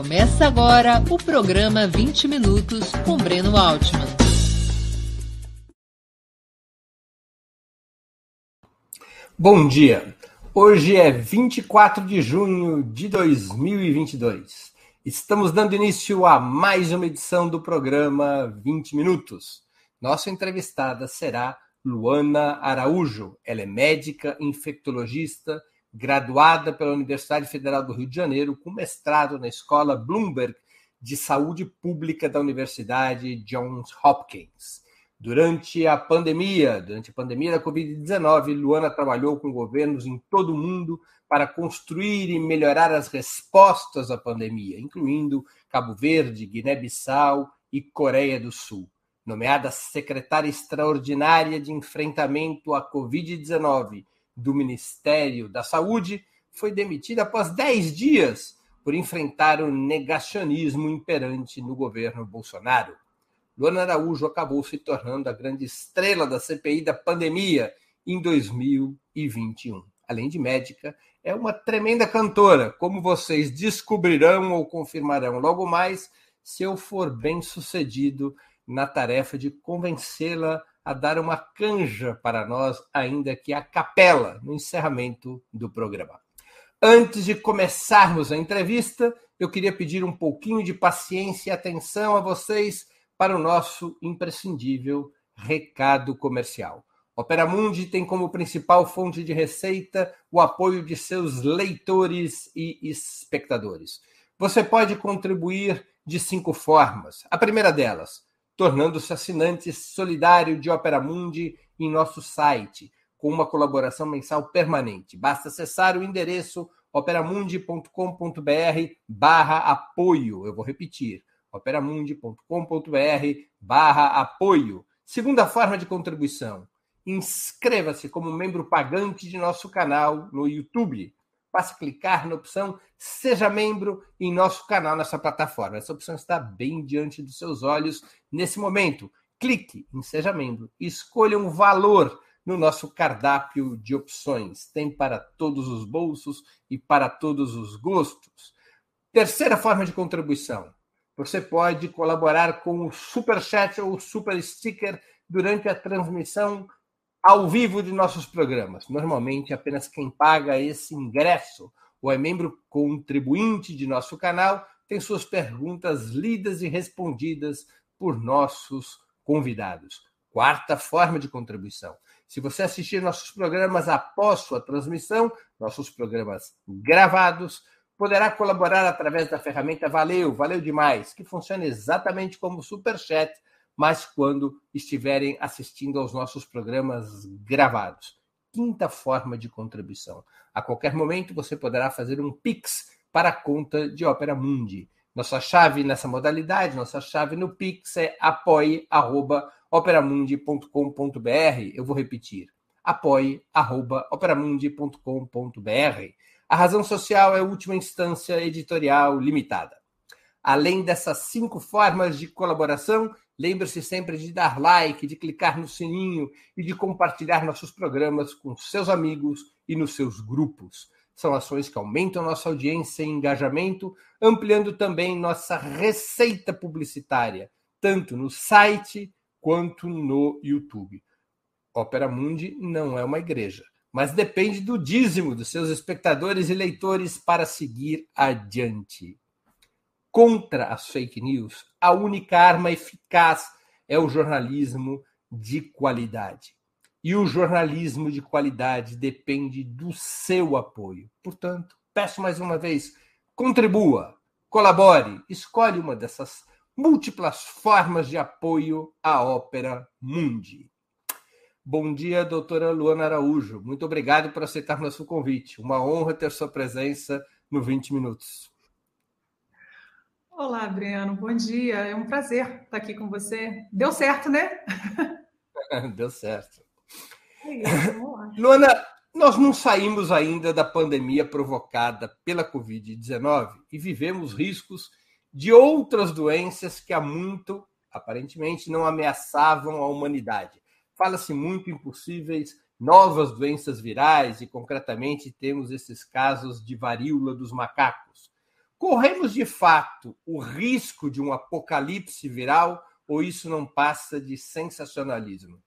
Começa agora o programa 20 Minutos com Breno Altman. Bom dia. Hoje é 24 de junho de 2022. Estamos dando início a mais uma edição do programa 20 Minutos. Nossa entrevistada será Luana Araújo. Ela é médica infectologista graduada pela Universidade Federal do Rio de Janeiro, com mestrado na Escola Bloomberg de Saúde Pública da Universidade Johns Hopkins. Durante a pandemia, durante a pandemia da Covid-19, Luana trabalhou com governos em todo o mundo para construir e melhorar as respostas à pandemia, incluindo Cabo Verde, Guiné-Bissau e Coreia do Sul. Nomeada secretária extraordinária de enfrentamento à Covid-19 do Ministério da Saúde, foi demitida após 10 dias por enfrentar o negacionismo imperante no governo Bolsonaro. Luana Araújo acabou se tornando a grande estrela da CPI da pandemia em 2021. Além de médica, é uma tremenda cantora, como vocês descobrirão ou confirmarão logo mais, se eu for bem sucedido na tarefa de convencê-la a dar uma canja para nós, ainda que a capela, no encerramento do programa. Antes de começarmos a entrevista, eu queria pedir um pouquinho de paciência e atenção a vocês para o nosso imprescindível recado comercial. Opera Mundi tem como principal fonte de receita o apoio de seus leitores e espectadores. Você pode contribuir de cinco formas. A primeira delas, tornando-se assinante solidário de Opera Mundi em nosso site, com uma colaboração mensal permanente. Basta acessar o endereço operamundi.com.br barra apoio. Eu vou repetir, operamundi.com.br barra apoio. Segunda forma de contribuição, inscreva-se como membro pagante de nosso canal no YouTube basta clicar na opção Seja Membro em nosso canal nessa plataforma. Essa opção está bem diante dos seus olhos nesse momento. Clique em Seja Membro e escolha um valor no nosso cardápio de opções. Tem para todos os bolsos e para todos os gostos. Terceira forma de contribuição. Você pode colaborar com o Super Chat ou o Super Sticker durante a transmissão ao vivo de nossos programas. Normalmente, apenas quem paga esse ingresso ou é membro contribuinte de nosso canal tem suas perguntas lidas e respondidas por nossos convidados. Quarta forma de contribuição. Se você assistir nossos programas após sua transmissão, nossos programas gravados, poderá colaborar através da ferramenta Valeu, valeu demais, que funciona exatamente como o Super Chat mas quando estiverem assistindo aos nossos programas gravados. Quinta forma de contribuição. A qualquer momento você poderá fazer um Pix para a conta de Opera Mundi. Nossa chave nessa modalidade, nossa chave no Pix é apoie.operamundi.com.br. Eu vou repetir: apoie.operamundi.com.br. A razão social é última instância editorial limitada. Além dessas cinco formas de colaboração, Lembre-se sempre de dar like, de clicar no sininho e de compartilhar nossos programas com seus amigos e nos seus grupos. São ações que aumentam nossa audiência e engajamento, ampliando também nossa receita publicitária, tanto no site quanto no YouTube. Opera Mundi não é uma igreja, mas depende do dízimo dos seus espectadores e leitores para seguir adiante contra as fake news, a única arma eficaz é o jornalismo de qualidade. E o jornalismo de qualidade depende do seu apoio. Portanto, peço mais uma vez, contribua, colabore, escolhe uma dessas múltiplas formas de apoio à Ópera Mundi. Bom dia, doutora Luana Araújo. Muito obrigado por aceitar nosso convite. Uma honra ter sua presença no 20 Minutos. Olá, Breno, bom dia. É um prazer estar aqui com você. Deu certo, né? Deu certo. É isso, vamos lá. Luana, nós não saímos ainda da pandemia provocada pela Covid-19 e vivemos riscos de outras doenças que há muito, aparentemente, não ameaçavam a humanidade. Fala-se muito em possíveis novas doenças virais e, concretamente, temos esses casos de varíola dos macacos. Corremos de fato o risco de um apocalipse viral ou isso não passa de sensacionalismo?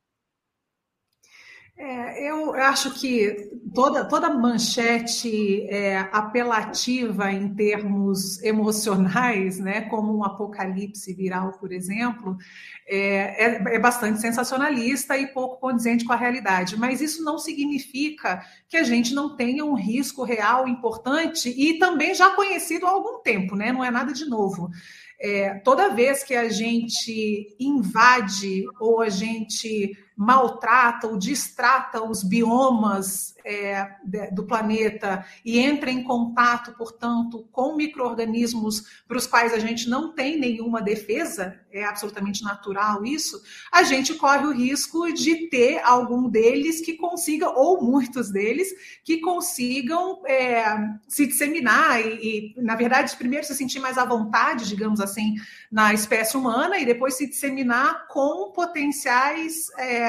É, eu acho que toda, toda manchete é, apelativa em termos emocionais, né, como um apocalipse viral, por exemplo, é, é, é, bastante sensacionalista e pouco condizente com a realidade. Mas isso não significa que a gente não tenha um risco real importante e também já conhecido há algum tempo, né? não é nada de novo. É, toda vez que a gente invade ou a gente maltrata ou distrata os biomas é, do planeta e entra em contato, portanto, com micro-organismos para os quais a gente não tem nenhuma defesa, é absolutamente natural isso, a gente corre o risco de ter algum deles que consiga, ou muitos deles, que consigam é, se disseminar e, e, na verdade, primeiro se sentir mais à vontade, digamos assim, na espécie humana e depois se disseminar com potenciais. É,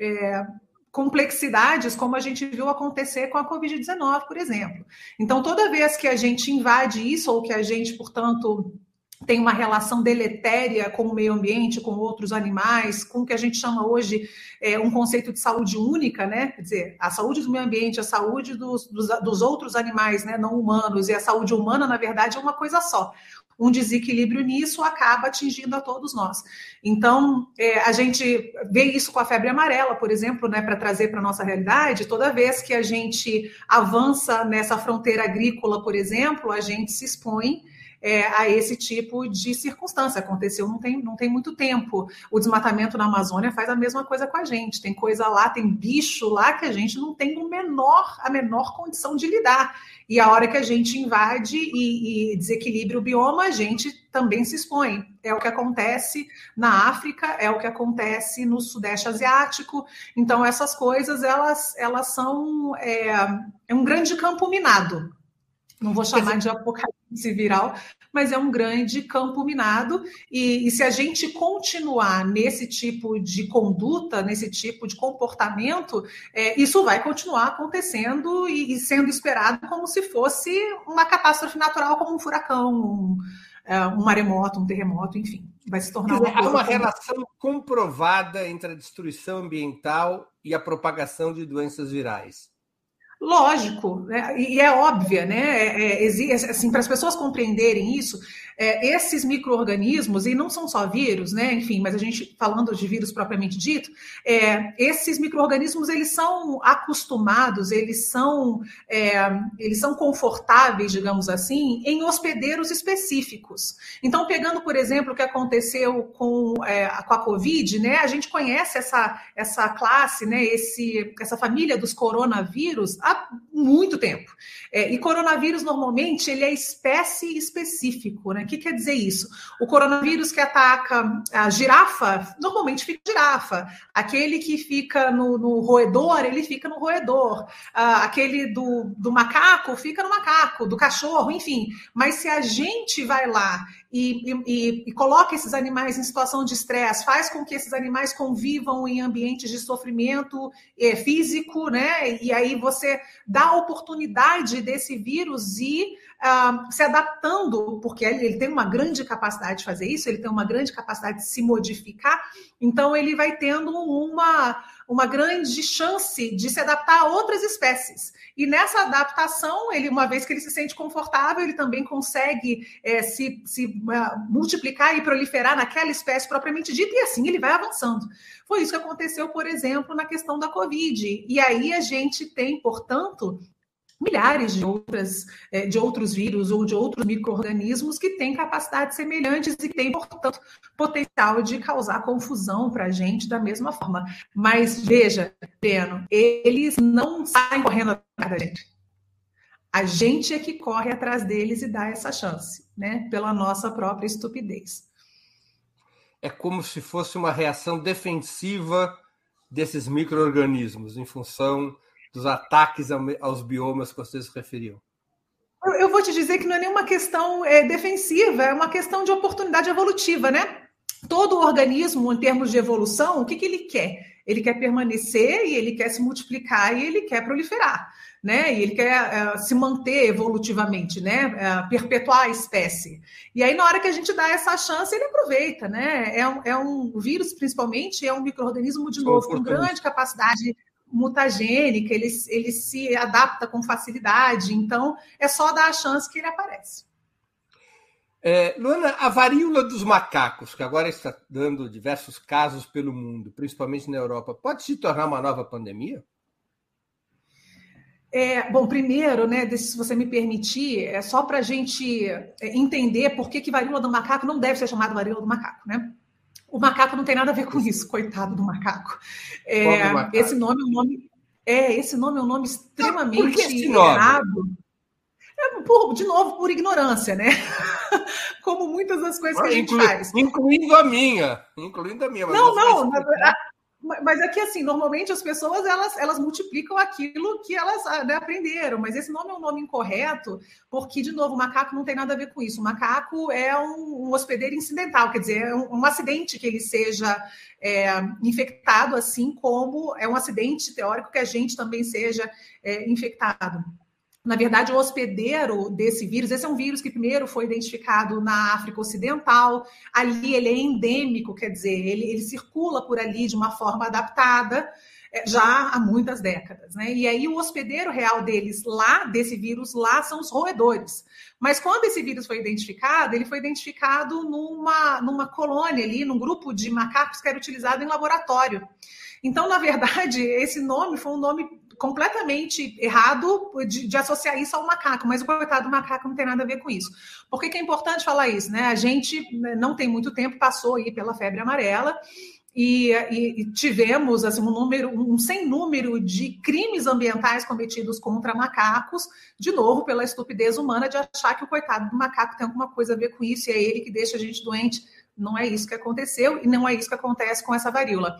é, complexidades, como a gente viu acontecer com a Covid-19, por exemplo. Então, toda vez que a gente invade isso, ou que a gente, portanto, tem uma relação deletéria com o meio ambiente, com outros animais, com o que a gente chama hoje é, um conceito de saúde única, né? Quer dizer, a saúde do meio ambiente, a saúde dos, dos, dos outros animais, né, não humanos, e a saúde humana, na verdade, é uma coisa só um desequilíbrio nisso acaba atingindo a todos nós. Então, é, a gente vê isso com a febre amarela, por exemplo, né, para trazer para a nossa realidade. Toda vez que a gente avança nessa fronteira agrícola, por exemplo, a gente se expõe é, a esse tipo de circunstância. Aconteceu não tem, não tem muito tempo. O desmatamento na Amazônia faz a mesma coisa com a gente. Tem coisa lá, tem bicho lá que a gente não tem o menor, a menor condição de lidar. E a hora que a gente invade e, e desequilibra o bioma, a gente também se expõe. É o que acontece na África, é o que acontece no Sudeste Asiático. Então, essas coisas, elas, elas são é, é um grande campo minado. Não vou chamar de apocalipse viral, mas é um grande campo minado. E, e, se a gente continuar nesse tipo de conduta, nesse tipo de comportamento, é, isso vai continuar acontecendo e, e, sendo esperado como se fosse uma catástrofe natural, como um furacão, um, é, um maremoto, um terremoto, enfim. Vai se tornar uma, Há uma relação comprovada entre a destruição ambiental e a propagação de doenças virais. Lógico, né? e é óbvia, né? É, é, assim, para as pessoas compreenderem isso, é, esses micro-organismos, e não são só vírus, né? Enfim, mas a gente falando de vírus propriamente dito, é, esses micro-organismos eles são acostumados, eles são, é, eles são confortáveis, digamos assim, em hospedeiros específicos. Então, pegando, por exemplo, o que aconteceu com, é, com a Covid, né? A gente conhece essa, essa classe, né? Esse, essa família dos coronavírus há muito tempo. É, e coronavírus, normalmente, ele é espécie específico, né? O que quer dizer isso? O coronavírus que ataca a girafa, normalmente fica girafa. Aquele que fica no, no roedor, ele fica no roedor. Ah, aquele do, do macaco, fica no macaco, do cachorro, enfim. Mas se a gente vai lá e, e, e, coloca esses animais em situação de estresse, faz com que esses animais convivam em ambientes de sofrimento é, físico, né? E aí você dá a oportunidade desse vírus ir uh, se adaptando, porque ele, tem uma grande capacidade de fazer isso, ele tem uma grande capacidade de se modificar, então ele vai tendo uma uma grande chance de se adaptar a outras espécies. E nessa adaptação, ele, uma vez que ele se sente confortável, ele também consegue é, se, se uh, multiplicar e proliferar naquela espécie propriamente dita, e assim ele vai avançando. Foi isso que aconteceu, por exemplo, na questão da Covid. E aí a gente tem, portanto, milhares de, outras, é, de outros vírus ou de outros micro-organismos que têm capacidades semelhantes e têm, portanto, potencial de causar confusão para a gente da mesma forma. Mas veja, Breno, eles não saem correndo atrás da gente. A gente é que corre atrás deles e dá essa chance, né? Pela nossa própria estupidez. É como se fosse uma reação defensiva desses micro-organismos em função dos ataques aos biomas que vocês referiam? Eu, vou te dizer que não é nenhuma questão é, defensiva, é uma questão de oportunidade evolutiva, né? Todo organismo, em termos de evolução, o que, que ele quer? Ele quer permanecer e ele quer se multiplicar e ele quer proliferar. né? E ele quer é, se manter evolutivamente, né? É, perpetuar a espécie. E aí, na hora que a gente dá essa chance, ele aproveita, né? É um, é um vírus, principalmente, é um microorganismo, de novo, com grande capacidade mutagênica, ele, ele se adapta com facilidade, então é só dar a chance que ele aparece. É, Luana, a varíola dos macacos, que agora está dando diversos casos pelo mundo, principalmente na Europa, pode se tornar uma nova pandemia? É, bom, primeiro, né, se você me permitir, é só para a gente é, entender por que, que varíola do macaco não deve ser chamada varíola do macaco, né? O macaco não tem nada a ver com isso, coitado do macaco. É, macaco. Esse nome é um nome. É, esse nome é um nome extremamente errado. É, por, de novo, por ignorância, né? Como muitas das coisas que a gente faz. Incluindo a minha. Incluindo a minha. Não, não. Mas é que, assim, normalmente as pessoas, elas, elas multiplicam aquilo que elas ah, né, aprenderam, mas esse nome é um nome incorreto, porque, de novo, macaco não tem nada a ver com isso. O macaco é um, um hospedeiro incidental, quer dizer, é um, um acidente que ele seja é, infectado, assim como é um acidente teórico que a gente também seja é, infectado. Na verdade, o hospedeiro desse vírus, esse é um vírus que primeiro foi identificado na África Ocidental, ali ele é endêmico, quer dizer, ele, ele circula por ali de uma forma adaptada é, já há muitas décadas, né? E aí o hospedeiro real deles lá, desse vírus lá, são os roedores. Mas quando esse vírus foi identificado, ele foi identificado numa, numa colônia ali, num grupo de macacos que era utilizado em laboratório. Então, na verdade, esse nome foi um nome completamente errado de, de, associar isso ao macaco, mas o coitado do macaco não tem nada a ver com isso. Por que, que é importante falar isso? Né? A gente né, não tem muito tempo, passou aí pela febre amarela. E, e, tivemos assim, um número, um sem número de crimes ambientais cometidos contra macacos, de novo, pela estupidez humana de achar que o coitado do macaco tem alguma coisa a ver com isso, e é ele que deixa a gente doente. Não é isso que aconteceu, e não é isso que acontece com essa varíola.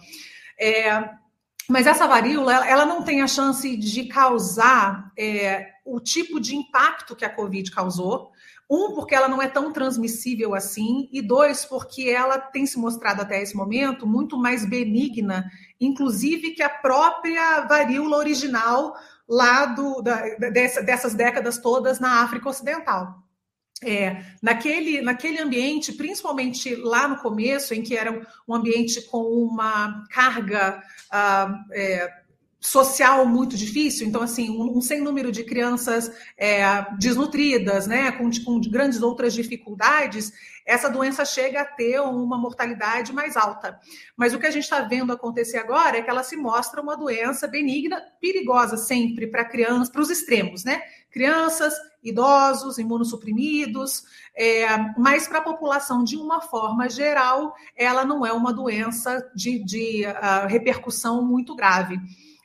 É, mas essa varíola, ela não tem a chance de causar é, o tipo de impacto que a Covid causou. Um, porque ela não é tão transmissível assim, e dois, porque ela tem se mostrado até esse momento muito mais benigna, inclusive que a própria varíola original lá do, da, dessa, dessas décadas todas na África Ocidental. É, naquele, naquele ambiente, principalmente lá no começo, em que era um ambiente com uma carga ah, é, social muito difícil, então, assim, um, um sem número de crianças é, desnutridas, né, com, com grandes outras dificuldades, essa doença chega a ter uma mortalidade mais alta. Mas o que a gente está vendo acontecer agora é que ela se mostra uma doença benigna, perigosa sempre para crianças, para os extremos, né? Crianças, idosos, imunossuprimidos, é, mas para a população, de uma forma geral, ela não é uma doença de, de uh, repercussão muito grave.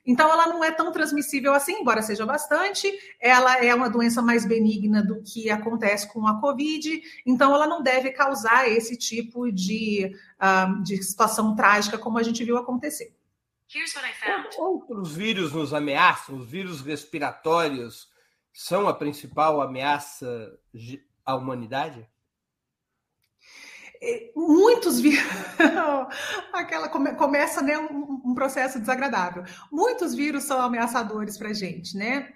Então, ela não é tão transmissível assim, embora seja bastante. Ela é uma doença mais benigna do que acontece com a Covid. Então, ela não deve causar esse tipo de, uh, de situação trágica como a gente viu acontecer. Outros vírus nos ameaçam, os vírus respiratórios são a principal ameaça à humanidade? É, muitos vírus. Aquela come... começa né, um, um, processo desagradável. Muitos vírus são ameaçadores para gente, né?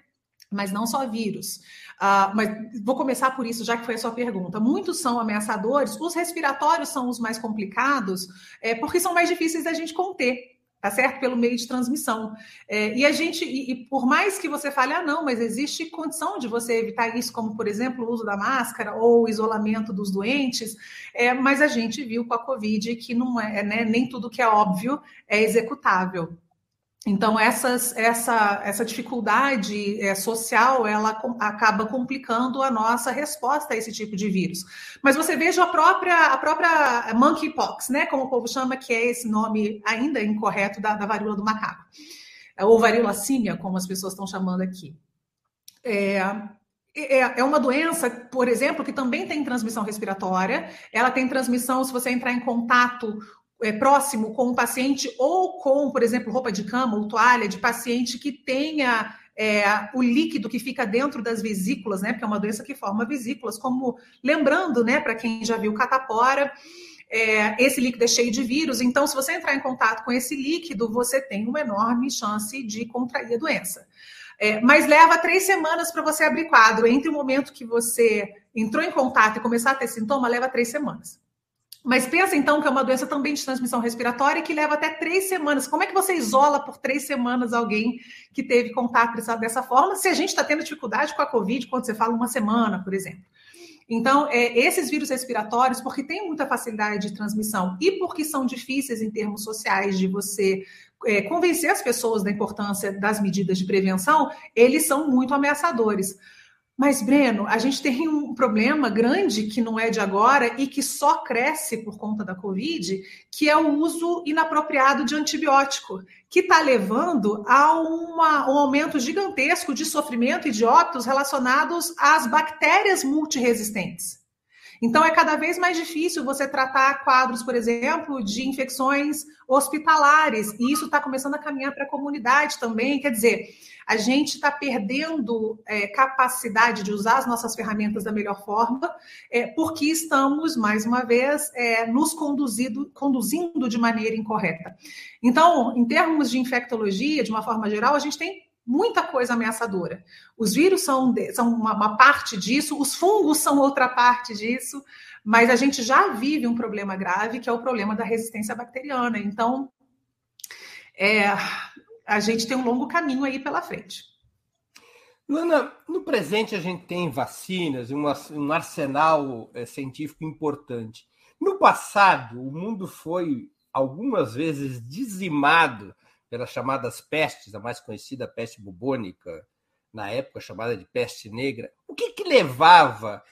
Mas não só vírus. Uh, mas vou começar por isso, já que foi a sua pergunta. Muitos são ameaçadores, os respiratórios são os mais complicados, é, porque são mais difíceis da gente conter tá certo? Pelo meio de transmissão. É, e a gente, e, e, por mais que você fale, ah, não, mas existe condição de você evitar isso, como, por exemplo, o uso da máscara ou o isolamento dos doentes, é, mas a gente viu com a Covid que não é, né, nem tudo que é óbvio é executável. Então, essas, essa, essa dificuldade é, social, ela com, acaba complicando a nossa resposta a esse tipo de vírus. Mas você veja a própria, a própria monkeypox, né, como o povo chama, que é esse nome ainda incorreto da, da varíola do macaco, ou varíola símia, como as pessoas estão chamando aqui. É, é, é uma doença, por exemplo, que também tem transmissão respiratória. Ela tem transmissão se você entrar em contato é, próximo com o paciente ou com, por exemplo, roupa de cama ou toalha de paciente que tenha é, o líquido que fica dentro das vesículas, né? Porque é uma doença que forma vesículas, como lembrando, né, para quem já viu catapora, é, esse líquido é cheio de vírus, então, se você entrar em contato com esse líquido, você tem uma enorme chance de contrair a doença. É, mas leva três semanas para você abrir quadro. Entre o momento que você entrou em contato e começar a ter sintoma, leva três semanas. Mas pensa então que é uma doença também de transmissão respiratória que leva até três semanas. Como é que você isola por três semanas alguém que teve contato dessa forma? Se a gente está tendo dificuldade com a Covid, quando você fala uma semana, por exemplo. Então, é, esses vírus respiratórios, porque têm muita facilidade de transmissão e porque são difíceis em termos sociais de você é, convencer as pessoas da importância das medidas de prevenção, eles são muito ameaçadores. Mas, Breno, a gente tem um problema grande que não é de agora e que só cresce por conta da Covid, que é o uso inapropriado de antibiótico, que está levando a uma, um aumento gigantesco de sofrimento e de óbitos relacionados às bactérias multiresistentes. Então, é cada vez mais difícil você tratar quadros, por exemplo, de infecções hospitalares, e isso está começando a caminhar para a comunidade também. Quer dizer, a gente está perdendo é, capacidade de usar as nossas ferramentas da melhor forma, é, porque estamos, mais uma vez, é, nos conduzindo, conduzindo de maneira incorreta. Então, em termos de infectologia, de uma forma geral, a gente tem muita coisa ameaçadora. Os vírus são, são uma, uma, parte disso, os fungos são outra parte disso, mas a gente já vive um problema grave, que é o problema da resistência bacteriana. Então, é, a gente tem um longo caminho aí pela frente. Luana, no presente a gente tem vacinas, um arsenal é, científico importante. No passado, o mundo foi algumas vezes dizimado pelas chamadas pestes, a mais conhecida peste bubônica, na época chamada de peste negra. O que, que levava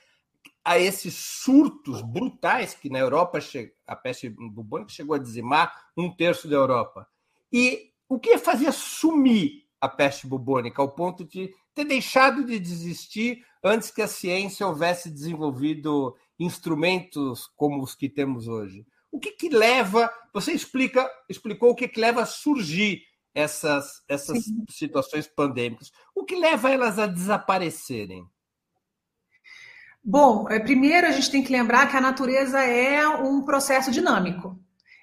a esses surtos brutais que na Europa a peste bubônica chegou a dizimar um terço da Europa? E o que fazia sumir a peste bubônica ao ponto de ter deixado de desistir antes que a ciência houvesse desenvolvido instrumentos como os que temos hoje? O que, que leva? Você explica, explicou o que, que leva a surgir essas, essas situações pandêmicas. O que leva elas a desaparecerem? Bom, é, primeiro a gente tem que lembrar que a natureza é um processo dinâmico.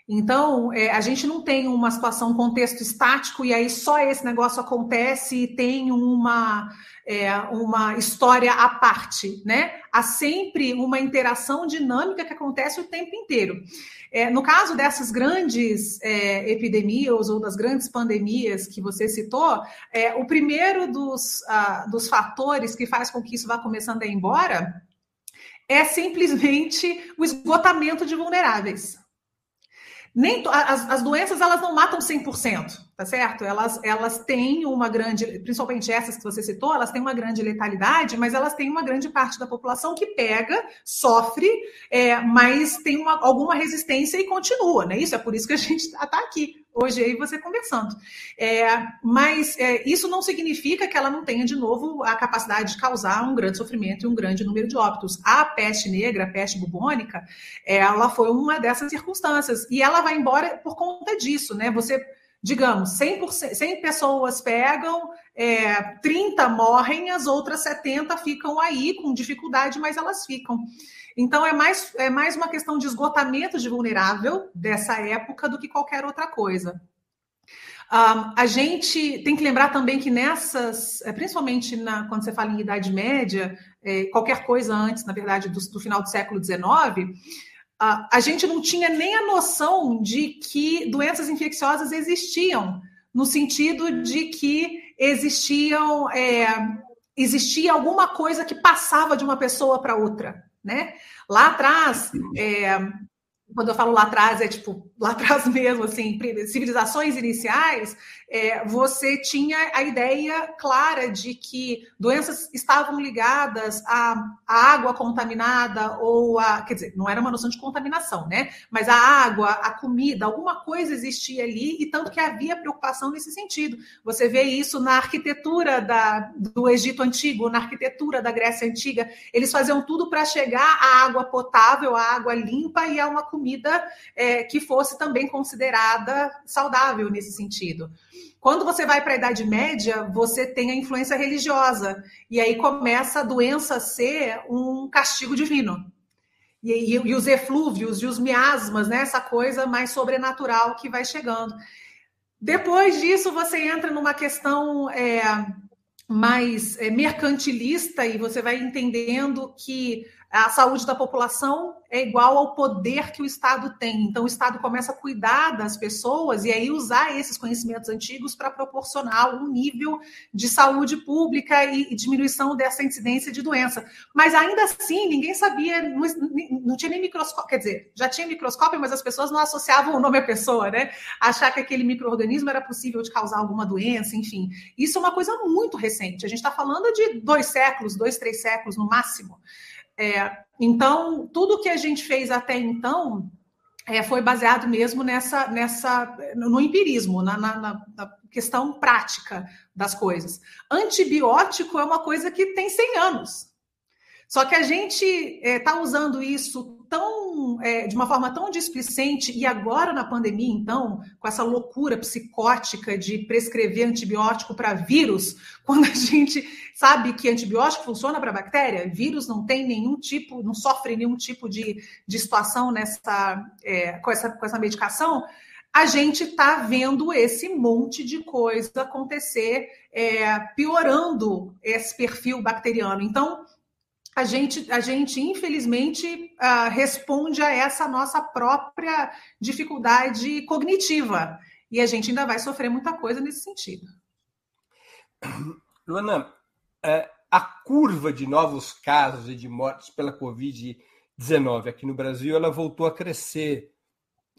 Então, é, a gente não tem uma situação, um contexto estático, e aí só esse negócio acontece e tem uma, é, uma história à parte, né? Há sempre uma interação dinâmica que acontece o tempo inteiro. É, no caso dessas grandes é, epidemias ou das grandes pandemias que você citou, é, o primeiro dos, uh, dos fatores que faz com que isso vá começando a ir embora é simplesmente o esgotamento de vulneráveis nem as, as doenças elas não matam 100%, tá certo? Elas, elas têm uma grande, principalmente essas que você citou, elas têm uma grande letalidade, mas elas têm uma grande parte da população que pega, sofre, é, mas tem uma, alguma resistência e continua, né? Isso é por isso que a gente está aqui hoje aí você conversando. É, mas é, isso não significa que ela não tenha de novo a capacidade de causar um grande sofrimento e um grande número de óbitos. A peste negra, a peste bubônica, ela foi uma dessas circunstâncias e ela vai embora por conta disso, né? Você digamos, 100%, 100 pessoas pegam, é, 30 morrem, as outras 70 ficam aí com dificuldade, mas elas ficam. Então, é mais, é mais uma questão de esgotamento de vulnerável dessa época do que qualquer outra coisa. Um, a gente tem que lembrar também que nessas, é, principalmente na, quando você fala em Idade Média, é, qualquer coisa antes, na verdade, do, do final do século XIX, a gente não tinha nem a noção de que doenças infecciosas existiam, no sentido de que existiam, é, existia alguma coisa que passava de uma pessoa para outra né? Lá atrás, é, quando eu falo lá atrás, é tipo lá atrás mesmo, assim, civilizações iniciais, é, você tinha a ideia clara de que doenças estavam ligadas à, água contaminada ou a. Quer dizer, não era uma noção de contaminação, né? Mas a água, a comida, alguma coisa existia ali, e tanto que havia preocupação nesse sentido. Você vê isso na arquitetura da, do Egito Antigo, na arquitetura da Grécia Antiga. Eles faziam tudo para chegar à água potável, à água limpa e a uma comida é, que fosse também considerada saudável nesse sentido. Quando você vai para a Idade Média, você tem a influência religiosa, e aí começa a doença a ser um castigo divino. E, e, e os eflúvios e os miasmas, né? essa coisa mais sobrenatural que vai chegando. Depois disso, você entra numa questão é, mais é, mercantilista e você vai entendendo que a saúde da população é igual ao poder que o Estado tem. Então, o Estado começa a cuidar das pessoas e aí usar esses conhecimentos antigos para proporcionar um nível de saúde pública e, diminuição dessa incidência de doença. Mas ainda assim, ninguém sabia, não, não, tinha nem microscópio, quer dizer, já tinha microscópio, mas as pessoas não associavam o nome à pessoa, né? Achar que aquele microorganismo era possível de causar alguma doença, enfim. Isso é uma coisa muito recente. A gente está falando de dois séculos, dois, três séculos no máximo. É, então, tudo que a gente fez até então é, foi baseado mesmo nessa, nessa no empirismo, na, na, na, questão prática das coisas. Antibiótico é uma coisa que tem 100 anos. Só que a gente está é, usando isso tão é, de uma forma tão displicente, e agora na pandemia, então, com essa loucura psicótica de prescrever antibiótico para vírus, quando a gente sabe que antibiótico funciona para bactéria, vírus não tem nenhum tipo, não sofre nenhum tipo de, de situação nessa, é, com, essa, com essa medicação, a gente está vendo esse monte de coisa acontecer, é, piorando esse perfil bacteriano. Então, a gente, a gente infelizmente, uh, responde a essa nossa própria dificuldade cognitiva. E a gente ainda vai sofrer muita coisa nesse sentido. Luana, é, a curva de novos casos e de mortes pela Covid-19 aqui no Brasil, ela voltou a crescer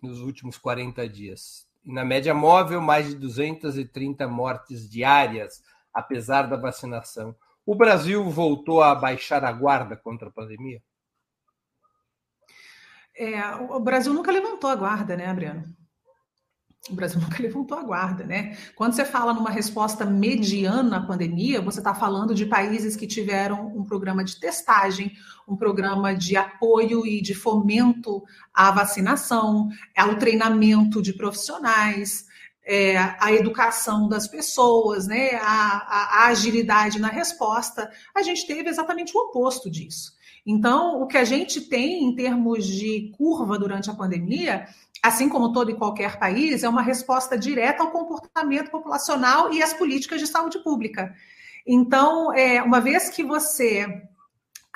nos últimos 40 dias. Na média móvel, mais de 230 mortes diárias, apesar da vacinação. O Brasil voltou a baixar a guarda contra a pandemia? É, o Brasil nunca levantou a guarda, né, Adriano? O Brasil nunca levantou a guarda, né? Quando você fala numa resposta mediana à pandemia, você está falando de países que tiveram um programa de testagem, um programa de apoio e de fomento à vacinação, ao treinamento de profissionais, é, a educação das pessoas, né, a, a, a agilidade na resposta, a gente teve exatamente o oposto disso. Então, o que a gente tem em termos de curva durante a pandemia, assim como todo e qualquer país, é uma resposta direta ao comportamento populacional e às políticas de saúde pública. Então, é, uma vez que você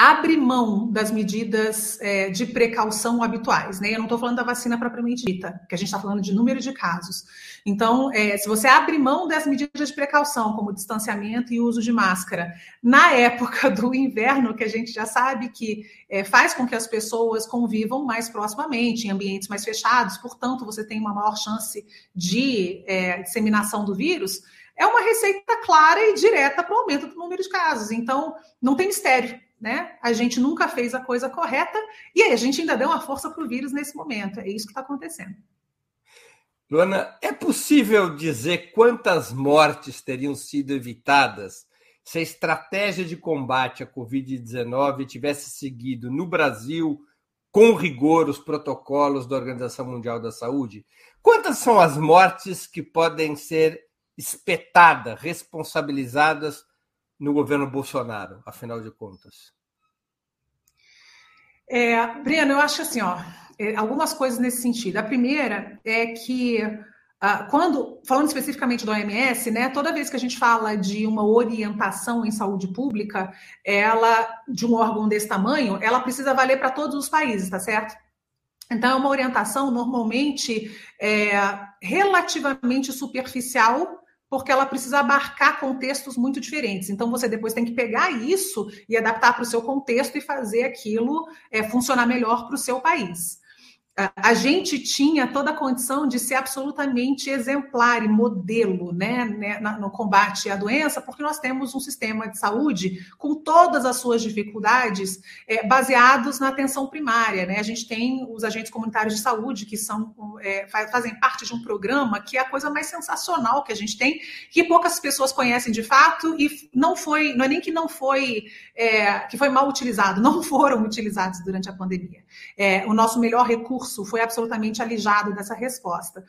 abre mão das medidas é, de precaução habituais, né? Eu não estou falando da vacina propriamente dita, que a gente está falando de número de casos. Então, é, se você abre mão das medidas de precaução, como distanciamento e uso de máscara, na época do inverno, que a gente já sabe que é, faz com que as pessoas convivam mais proximamente, em ambientes mais fechados, portanto, você tem uma maior chance de é, disseminação do vírus, é uma receita clara e direta para o aumento do número de casos. Então, não tem mistério né? A gente nunca fez a coisa correta e aí a gente ainda deu uma força para o vírus nesse momento. É isso que está acontecendo. Luana, é possível dizer quantas mortes teriam sido evitadas se a estratégia de combate à Covid-19 tivesse seguido no Brasil com rigor os protocolos da Organização Mundial da Saúde? Quantas são as mortes que podem ser espetadas, responsabilizadas no governo Bolsonaro, afinal de contas? É, Breno, eu acho assim, ó, é, algumas coisas nesse sentido. A primeira é que Uh, quando, falando especificamente do OMS, né, toda vez que a gente fala de uma orientação em saúde pública, ela, de um órgão desse tamanho, ela precisa valer para todos os países, tá certo? Então, é uma orientação normalmente é, relativamente superficial porque ela precisa abarcar contextos muito diferentes. Então, você depois tem que pegar isso e adaptar para o seu contexto e fazer aquilo é, funcionar melhor para o seu país a gente tinha toda a condição de ser absolutamente exemplar e modelo né, né no combate à doença, porque nós temos um sistema de saúde com todas as suas dificuldades é, baseados na atenção primária. Né? A gente tem os agentes comunitários de saúde que são é, fazem parte de um programa que é a coisa mais sensacional que a gente tem, que poucas pessoas conhecem de fato e não foi, não é nem que não foi é, que foi mal utilizado, não foram utilizados durante a pandemia. É, o nosso melhor recurso foi absolutamente alijado dessa resposta.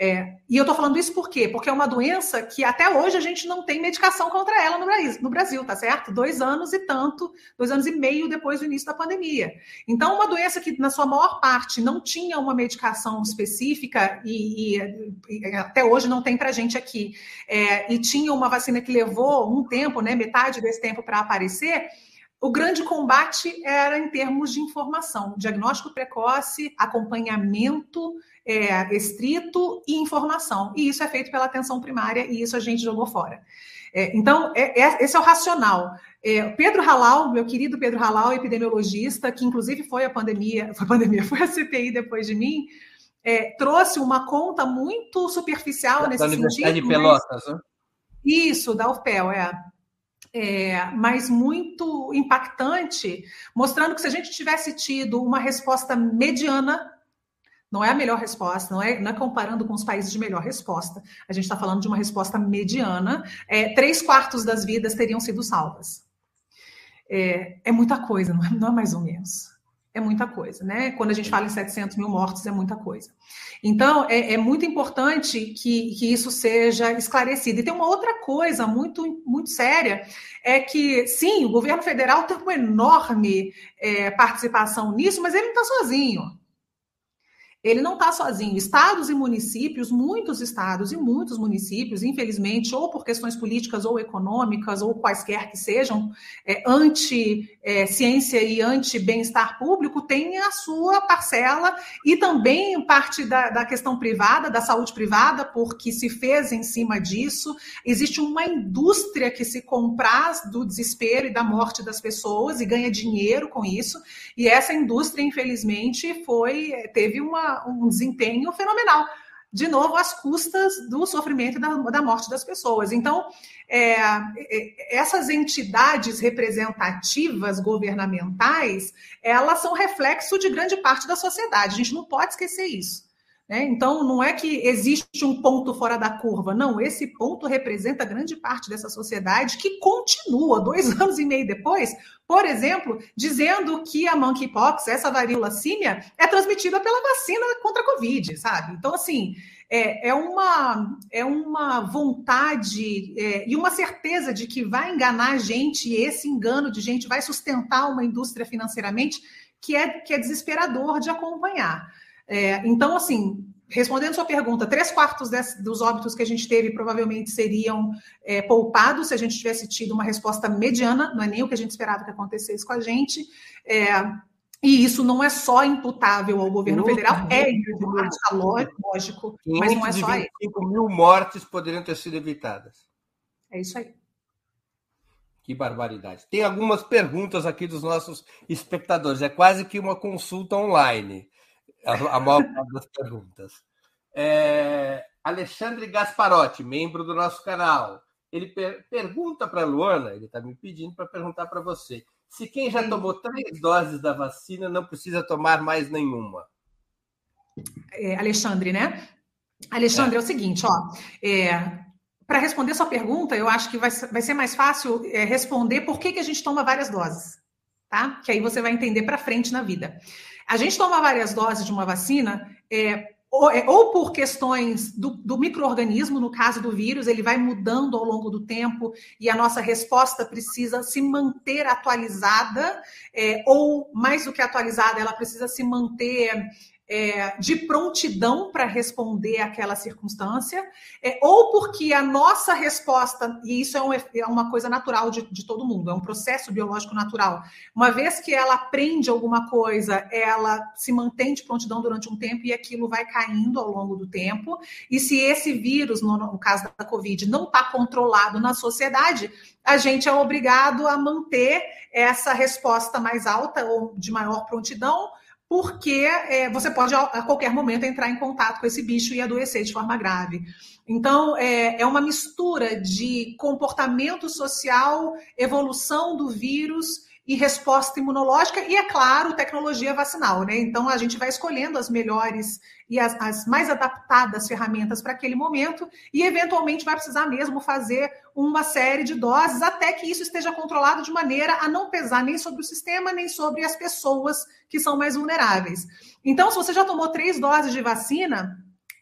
É, e eu estou falando isso por quê? Porque é uma doença que até hoje a gente não tem medicação contra ela no Brasil, no Brasil, tá certo? Dois anos e tanto, dois anos e meio depois do início da pandemia. Então, uma doença que, na sua maior parte, não tinha uma medicação específica e, e, e até hoje não tem para gente aqui, é, e tinha uma vacina que levou um tempo, né, metade desse tempo para aparecer. O grande combate era em termos de informação, diagnóstico precoce, acompanhamento é, estrito e informação. E isso é feito pela atenção primária e isso a gente jogou fora. É, então, é, é, esse é o racional. É, Pedro Halal, meu querido Pedro Halal, epidemiologista, que inclusive foi a pandemia, foi a pandemia, foi a CPI depois de mim, é, trouxe uma conta muito superficial da, nesse da Universidade sentido. de Pelotas, né? Isso, da UFPEL, é. É, mas muito impactante, mostrando que se a gente tivesse tido uma resposta mediana não é a melhor resposta, não é, não é comparando com os países de melhor resposta. A gente está falando de uma resposta mediana. É, três quartos das vidas teriam sido salvas. É, é muita coisa, não é, não é, mais ou menos. É muita coisa, né? Quando a gente fala em 700 mil mortos, é muita coisa. Então, é, é muito importante que, que isso seja esclarecido. E tem uma outra coisa muito, muito séria, é que, sim, o governo federal tem uma enorme é, participação nisso, mas ele não está sozinho. Ele não está sozinho. Estados e municípios, muitos estados e muitos municípios, infelizmente, ou por questões políticas ou econômicas, ou quaisquer que sejam, é, anti-ciência é, e anti-bem-estar público, têm a sua parcela e também parte da, da questão privada, da saúde privada, porque se fez em cima disso. Existe uma indústria que se compraz do desespero e da morte das pessoas e ganha dinheiro com isso. E essa indústria, infelizmente, foi teve uma um desempenho fenomenal. De novo, às custas do sofrimento e da, da morte das pessoas. Então, é, é, essas entidades representativas governamentais, elas são reflexo de grande parte da sociedade. A gente não pode esquecer isso. Né? Então, não é que existe um ponto fora da curva, não. Esse ponto representa grande parte dessa sociedade que continua, dois anos e meio depois, por exemplo, dizendo que a monkeypox, essa varíola símia, é transmitida pela vacina contra a Covid, sabe? Então, assim, é, é, uma, é uma vontade é, e uma certeza de que vai enganar a gente, e esse engano de gente vai sustentar uma indústria financeiramente que é, que é desesperador de acompanhar. É, então, assim, respondendo sua pergunta, três quartos desse, dos óbitos que a gente teve provavelmente seriam é, poupados se a gente tivesse tido uma resposta mediana, não é nem o que a gente esperava que acontecesse com a gente. É, e isso não é só imputável ao governo federal, é informática, lógico, mas não é só ele. 5 mil mortes poderiam ter sido evitadas. É isso aí. Que barbaridade. Tem algumas perguntas aqui dos nossos espectadores. É quase que uma consulta online a, a maior parte das perguntas. É, Alexandre Gasparotti, membro do nosso canal, ele per pergunta para a Luana, ele está me pedindo para perguntar para você, se quem já tomou três doses da vacina não precisa tomar mais nenhuma. É, Alexandre, né? Alexandre, é, é o seguinte, ó, é, para responder sua pergunta, eu acho que vai, vai ser mais fácil é, responder por que, que a gente toma várias doses, tá? Que aí você vai entender para frente na vida. A gente toma várias doses de uma vacina, é, ou, é, ou, por questões do, do microorganismo, no caso do vírus, ele vai mudando ao longo do tempo e a nossa resposta precisa se manter atualizada, é, ou mais do que atualizada, ela precisa se manter é, de prontidão para responder àquela circunstância, é, ou porque a nossa resposta, e isso é, um, é uma coisa natural de, de, todo mundo, é um processo biológico natural. Uma vez que ela aprende alguma coisa, ela se mantém de prontidão durante um tempo e aquilo vai caindo ao longo do tempo. E se esse vírus, no, no caso da Covid, não está controlado na sociedade, a gente é obrigado a manter essa resposta mais alta ou de maior prontidão porque é, você pode a qualquer momento entrar em contato com esse bicho e adoecer de forma grave. Então, é, é uma mistura de comportamento social, evolução do vírus e resposta imunológica e, é claro, tecnologia vacinal, né? Então, a gente vai escolhendo as melhores e as, as mais adaptadas ferramentas para aquele momento e, eventualmente, vai precisar mesmo fazer uma série de doses até que isso esteja controlado de maneira a não pesar nem sobre o sistema, nem sobre as pessoas que são mais vulneráveis. Então, se você já tomou três doses de vacina,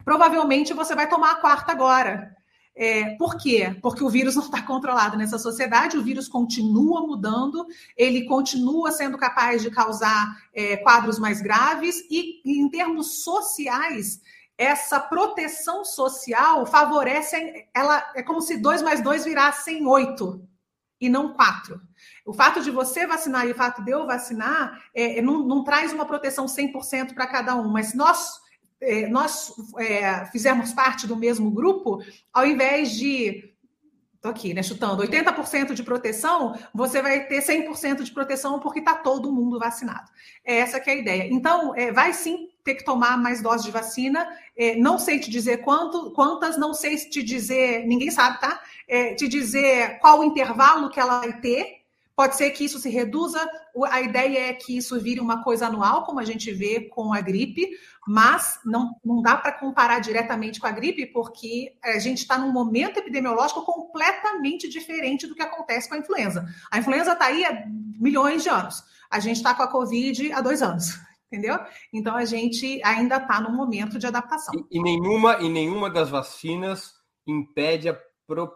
provavelmente você vai tomar a quarta agora. É, por quê? Porque o vírus não está controlado nessa sociedade, o vírus continua mudando, ele continua sendo capaz de causar é, quadros mais graves, e em termos sociais, essa proteção social favorece, ela é como se dois mais dois virassem oito e não quatro. O fato de você vacinar e o fato de eu vacinar é, não, não traz uma proteção 100% para cada um, mas nós é, nós é, parte do mesmo grupo, ao invés de Estou aqui, né, chutando, 80% de proteção, você vai ter 100% de proteção porque está todo mundo vacinado. É essa que é a ideia. Então, é, vai sim ter que tomar mais doses de vacina. É, não sei te dizer quanto, quantas, não sei te dizer, ninguém sabe, tá? É, te dizer qual o intervalo que ela vai ter. Pode ser que isso se reduza. A ideia é que isso vire uma coisa anual, como a gente vê com a gripe, mas não, não dá para comparar diretamente com a gripe, porque a gente está num momento epidemiológico completamente diferente do que acontece com a influenza. A influenza está aí há milhões de anos. A gente está com a Covid há dois anos. Entendeu? Então a gente ainda está no momento de adaptação. E, e, nenhuma, e nenhuma das vacinas impede a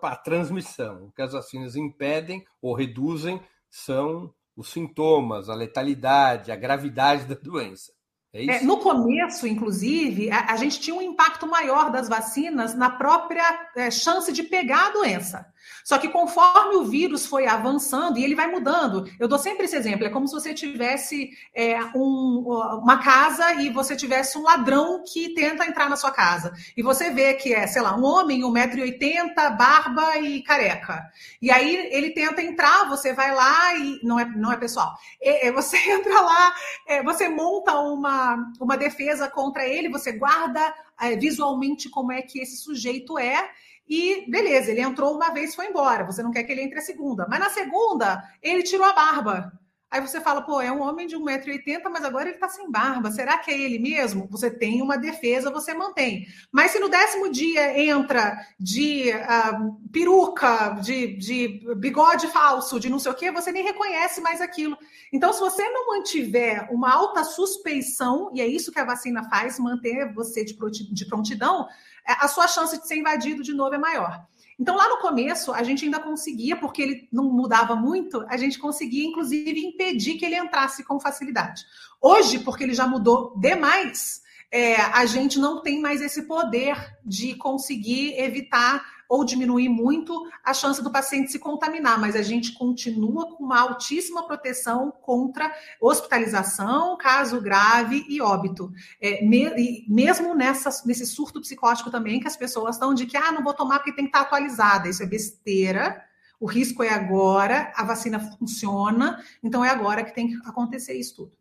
a transmissão. O que as vacinas impedem ou reduzem são os sintomas, a letalidade, a gravidade da doença. É, é no começo, inclusive, a, a, gente tinha um impacto maior das vacinas na própria é, chance de pegar a doença. Só que conforme o vírus foi avançando, e ele vai mudando, eu dou sempre esse exemplo: é como se você tivesse é, um, uma casa e você tivesse um ladrão que tenta entrar na sua casa. E você vê que é, sei lá, um homem, 1,80m, barba e careca. E aí ele tenta entrar, você vai lá e. Não é, não é pessoal. É, você entra lá, é, você monta uma, uma defesa contra ele, você guarda é, visualmente como é que esse sujeito é e beleza, ele entrou uma vez foi embora. Você não quer que ele entre a segunda. Mas na segunda, ele tirou a barba. Aí você fala, pô, é um homem de 1,80m, mas agora ele está sem barba. Será que é ele mesmo? Você tem uma defesa, você mantém. Mas se no décimo dia entra de uh, peruca, de, de bigode falso, de não sei o quê, você nem reconhece mais aquilo. Então, se você não mantiver uma alta suspeição, e é isso que a vacina faz, manter você de prontidão, a sua chance de ser invadido de novo é maior. Então, lá no começo, a gente ainda conseguia, porque ele não mudava muito, a gente conseguia, inclusive, impedir que ele entrasse com facilidade. Hoje, porque ele já mudou demais, é, a gente não tem mais esse poder de conseguir evitar ou diminuir muito a chance do paciente se contaminar, mas a gente continua com uma altíssima proteção contra hospitalização, caso grave e óbito. É, me, mesmo nessa, nesse surto psicótico também, que as pessoas estão de que ah, não vou tomar porque tem que estar atualizada. Isso é besteira. O risco é agora, a vacina funciona, então é agora que tem que acontecer isso tudo.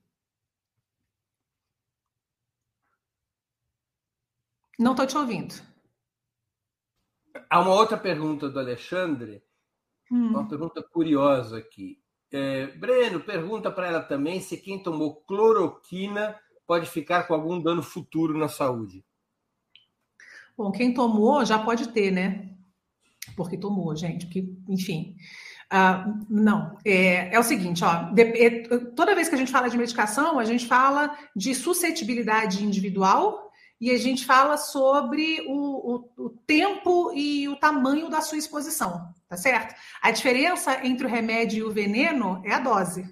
Não estou te ouvindo. Há uma outra pergunta do Alexandre, hum. uma pergunta curiosa aqui. É, Breno, pergunta para ela também se quem tomou cloroquina pode ficar com algum dano futuro na saúde. Bom, quem tomou já pode ter, né? Porque tomou, gente, que, enfim. Uh, não, é, é, o seguinte, ó, de, é, toda vez que a gente fala de medicação, a gente fala de suscetibilidade individual e a gente fala sobre o, o, o, tempo e o tamanho da sua exposição, tá certo? A diferença entre o remédio e o veneno é a dose.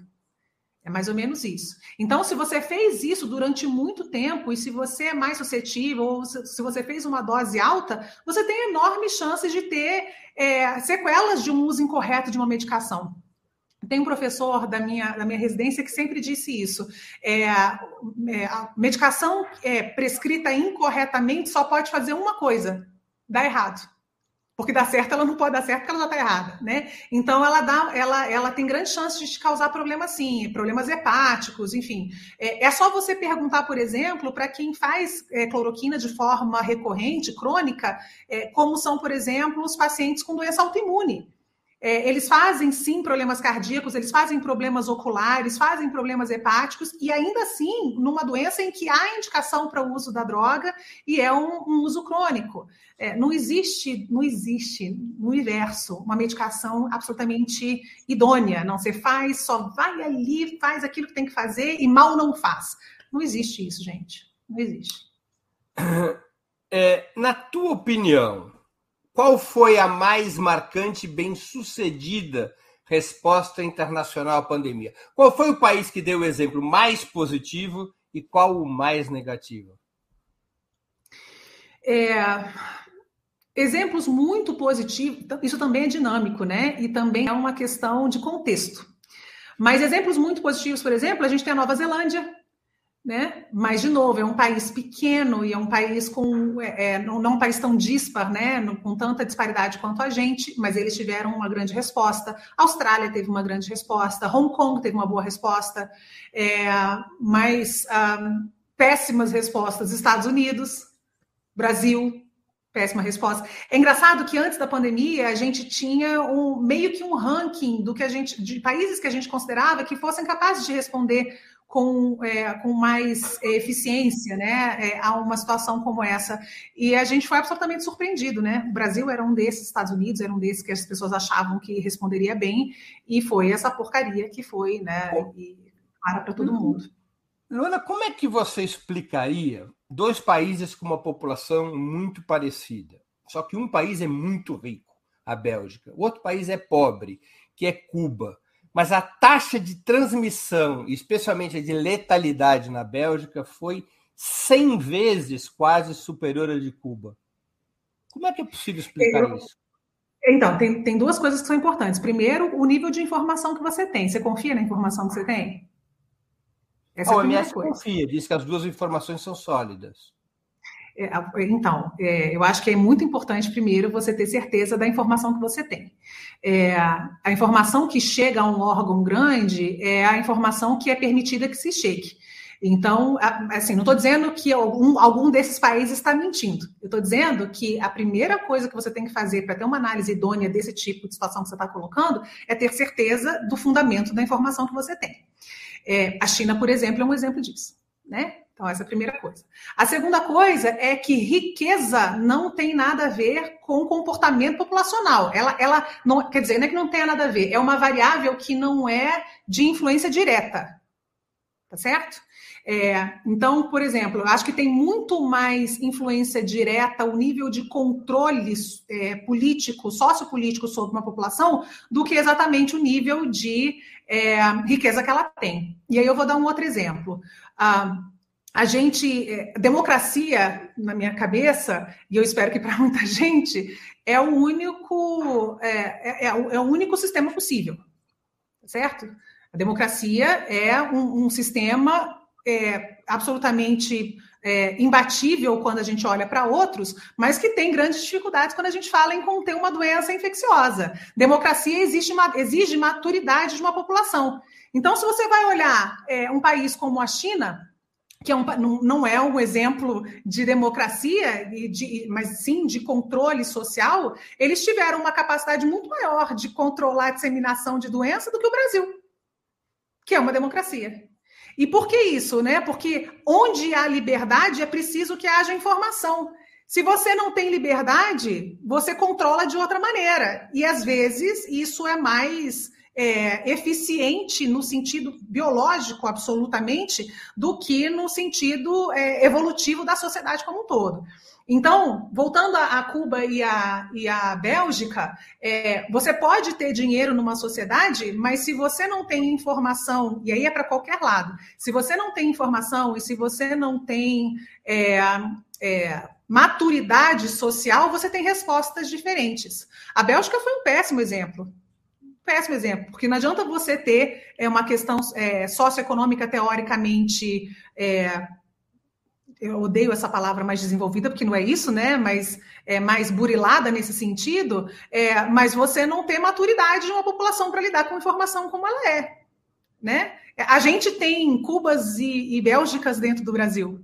É mais ou menos isso. Então, se você fez isso durante muito tempo, e se você é mais suscetível, ou se você fez uma dose alta, você tem enormes chances de ter é, sequelas de um uso incorreto de uma medicação. Tem um professor da minha, da minha residência que sempre disse isso. É, é, a medicação é, prescrita incorretamente só pode fazer uma coisa: dar errado. Porque dar certo ela não pode dar certo porque ela já está errada, né? Então ela dá, ela, ela tem grande chance de te causar problemas sim, problemas hepáticos, enfim. É, é só você perguntar, por exemplo, para quem faz é, cloroquina de forma recorrente, crônica, é, como são, por exemplo, os pacientes com doença autoimune. É, eles fazem sim problemas cardíacos, eles fazem problemas oculares, fazem problemas hepáticos, e ainda assim, numa doença em que há indicação para o uso da droga e é um, um uso crônico. É, não existe, não existe no universo uma medicação absolutamente idônea. Não você faz, só vai ali, faz aquilo que tem que fazer e mal não faz. Não existe isso, gente. Não existe. É, na tua opinião, qual foi a mais marcante e bem-sucedida resposta internacional à pandemia? Qual foi o país que deu o exemplo mais positivo e qual o mais negativo? É, exemplos muito positivos, isso também é dinâmico, né? E também é uma questão de contexto. Mas exemplos muito positivos, por exemplo, a gente tem a Nova Zelândia, né? Mas, de novo, é um país pequeno e é um país com. É, é não, não um país tão dispar, né? com tanta disparidade quanto a gente, mas eles tiveram uma grande resposta. A Austrália teve uma grande resposta, Hong Kong teve uma boa resposta, é, mas um, péssimas respostas. Estados Unidos, Brasil, péssima resposta. É engraçado que antes da pandemia a gente tinha um meio que um ranking do que a gente de países que a gente considerava que fossem capazes de responder com, é, com mais eficiência né, é, a uma situação como essa. E a gente foi absolutamente surpreendido. Né? O Brasil era um desses, Estados Unidos era um desses que as pessoas achavam que responderia bem, e foi essa porcaria que foi, né? E para para todo mundo. Luana, como é que você explicaria dois países com uma população muito parecida? Só que um país é muito rico, a Bélgica, o outro país é pobre, que é Cuba mas a taxa de transmissão, especialmente a de letalidade na Bélgica, foi 100 vezes quase superior à de Cuba. Como é que é possível explicar Eu... isso? Então, tem, tem duas coisas que são importantes. Primeiro, o nível de informação que você tem. Você confia na informação que você tem? Essa a OMS é a confia, diz que as duas informações são sólidas. É, então, é, eu acho que é muito importante, primeiro, você ter certeza da informação que você tem. É, a informação que chega a um órgão grande é a informação que é permitida que se chegue. Então, assim, não estou dizendo que algum, algum desses países está mentindo. Eu estou dizendo que a primeira coisa que você tem que fazer para ter uma análise idônea desse tipo de situação que você está colocando é ter certeza do fundamento da informação que você tem. É, a China, por exemplo, é um exemplo disso. Né? Então, essa é a primeira coisa. A segunda coisa é que riqueza não tem nada a ver com comportamento populacional. Ela, ela não, quer dizer, não é que não tenha nada a ver, é uma variável que não é de influência direta. Tá certo? É, então, por exemplo, eu acho que tem muito mais influência direta o nível de controle é, político, sociopolítico sobre uma população do que exatamente o nível de é, riqueza que ela tem. E aí eu vou dar um outro exemplo. Ah, a gente, é, democracia, na minha cabeça, e eu espero que para muita gente, é o único, é, é, é, o, é, o único sistema possível, certo? A democracia é um, um sistema é, absolutamente é, imbatível quando a gente olha para outros, mas que tem grandes dificuldades quando a gente fala em conter uma doença infecciosa. Democracia exige, exige maturidade de uma população. Então, se você vai olhar um país como a China, que é um, não, é um exemplo de democracia, de, mas sim de controle social, eles tiveram uma capacidade muito maior de controlar a disseminação de doença do que o Brasil, que é uma democracia. E por que isso? Né? Porque onde há liberdade é preciso que haja informação. Se você não tem liberdade, você controla de outra maneira. E às vezes isso é mais é, eficiente no sentido biológico, absolutamente, do que no sentido é, evolutivo da sociedade como um todo. Então, voltando a, Cuba e a, e a Bélgica, é, você pode ter dinheiro numa sociedade, mas se você não tem informação, e aí é para qualquer lado, se você não tem informação e se você não tem é, é, maturidade social, você tem respostas diferentes. A Bélgica foi um péssimo exemplo péssimo exemplo, porque não adianta você ter é, uma questão é, socioeconômica teoricamente. É, eu odeio essa palavra mais desenvolvida, porque não é isso, né? Mas é mais burilada nesse sentido, é, mas você não ter maturidade de uma população para lidar com informação como ela é. Né? A gente tem Cubas e, e Bélgicas dentro do Brasil.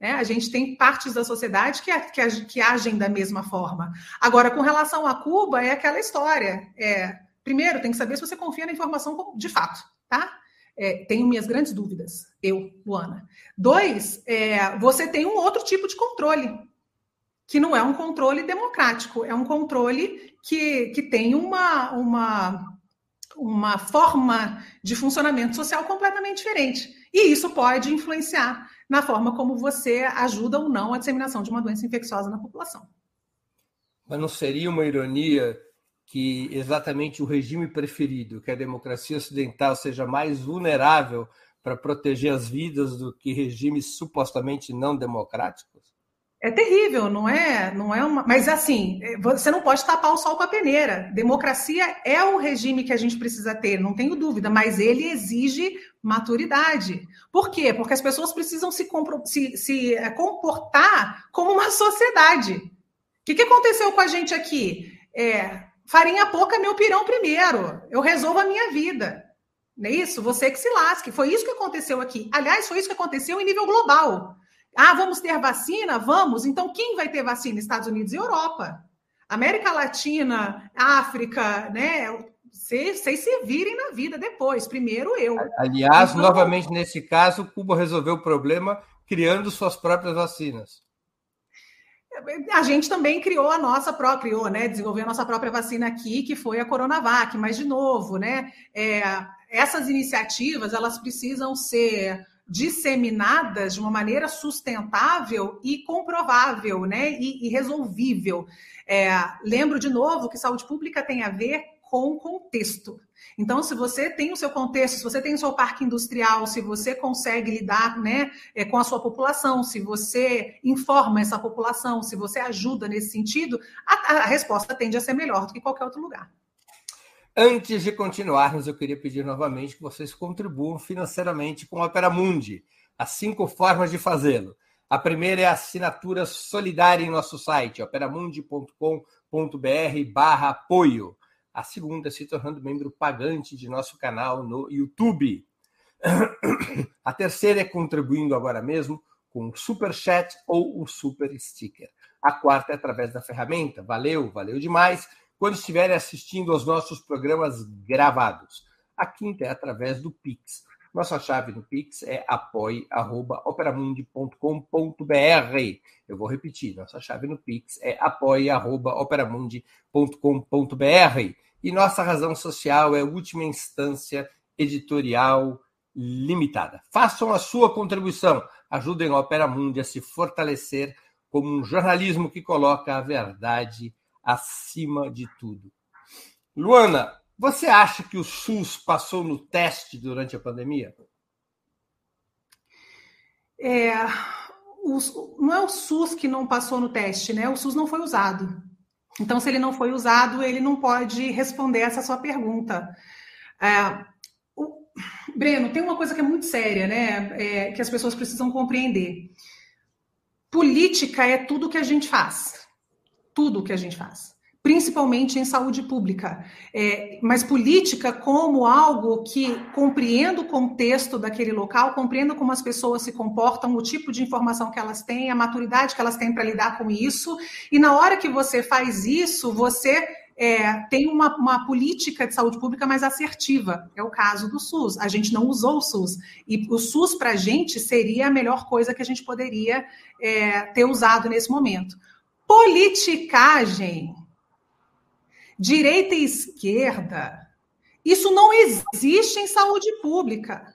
Né? A gente tem partes da sociedade que, que, que agem da mesma forma. Agora, com relação a Cuba, é aquela história. É, Primeiro, tem que saber se você confia na informação de fato, tá? É, tenho minhas grandes dúvidas, eu, Luana. Dois, é, você tem um outro tipo de controle, que não é um controle democrático, é um controle que, que tem uma, uma uma forma de funcionamento social completamente diferente. E isso pode influenciar na forma como você ajuda ou não a disseminação de uma doença infecciosa na população. Mas não seria uma ironia que exatamente o regime preferido, que a democracia ocidental, seja mais vulnerável para proteger as vidas do que regimes supostamente não democráticos? É terrível, não é? Não é uma. Mas assim, você não pode tapar o sol com a peneira. Democracia é o regime que a gente precisa ter, não tenho dúvida, mas ele exige maturidade. Por quê? Porque as pessoas precisam se, se, se é, comportar como uma sociedade. O que, que aconteceu com a gente aqui? É, farinha pouca, meu pirão primeiro. Eu resolvo a minha vida. Não é isso? Você que se lasque. Foi isso que aconteceu aqui. Aliás, foi isso que aconteceu em nível global. Ah, vamos ter vacina? Vamos. Então, quem vai ter vacina? Estados Unidos e Europa. América Latina, África, né? Vocês se virem na vida depois. Primeiro eu. Aliás, então, novamente nesse caso, Cuba resolveu o problema criando suas próprias vacinas. A gente também criou a nossa própria, criou, né? Desenvolveu a nossa própria vacina aqui, que foi a Coronavac, mas de novo, né? É, essas iniciativas elas precisam ser disseminadas de uma maneira sustentável e comprovável, né? E, e resolvível. É, lembro de novo que saúde pública tem a ver com contexto. Então, se você tem o seu contexto, se você tem o seu parque industrial, se você consegue lidar né, é, com a sua população, se você informa essa população, se você ajuda nesse sentido, a, a resposta tende a ser melhor do que qualquer outro lugar. Antes de continuarmos, eu queria pedir novamente que vocês contribuam financeiramente com a Opera Mundi. Há cinco formas de fazê-lo. A primeira é a assinatura solidária em nosso site, operamundi.com.br barra apoio. A segunda se tornando membro pagante de nosso canal no YouTube. A terceira é contribuindo agora mesmo com o Super Chat ou o Super Sticker. A quarta é através da ferramenta. Valeu, valeu demais quando estiverem assistindo aos nossos programas gravados. A quinta é através do Pix. Nossa chave no Pix é apoie.operamundi.com.br. Eu vou repetir, nossa chave no Pix é apoie.operamundi.com.br. E nossa razão social é última instância editorial limitada. Façam a sua contribuição, ajudem a Opera Mundi a se fortalecer como um jornalismo que coloca a verdade acima de tudo. Luana, você acha que o SUS passou no teste durante a pandemia? É, o, não é o SUS que não passou no teste, né? O SUS não foi usado. Então, se ele não foi usado, ele não pode responder essa sua pergunta. É, o, Breno, tem uma coisa que é muito séria, né? É, que as pessoas precisam compreender. Política é tudo que a gente faz tudo que a gente faz, principalmente em saúde pública. É, mas política como algo que compreenda o contexto daquele local, compreenda como as pessoas se comportam, o tipo de informação que elas têm, a maturidade que elas têm para lidar com isso. E na hora que você faz isso, você é, tem uma, uma, política de saúde pública mais assertiva. É o caso do SUS. A gente não usou o SUS. E o SUS, para a gente, seria a melhor coisa que a gente poderia é, ter usado nesse momento. Politicagem, direita e esquerda, isso não existe em saúde pública.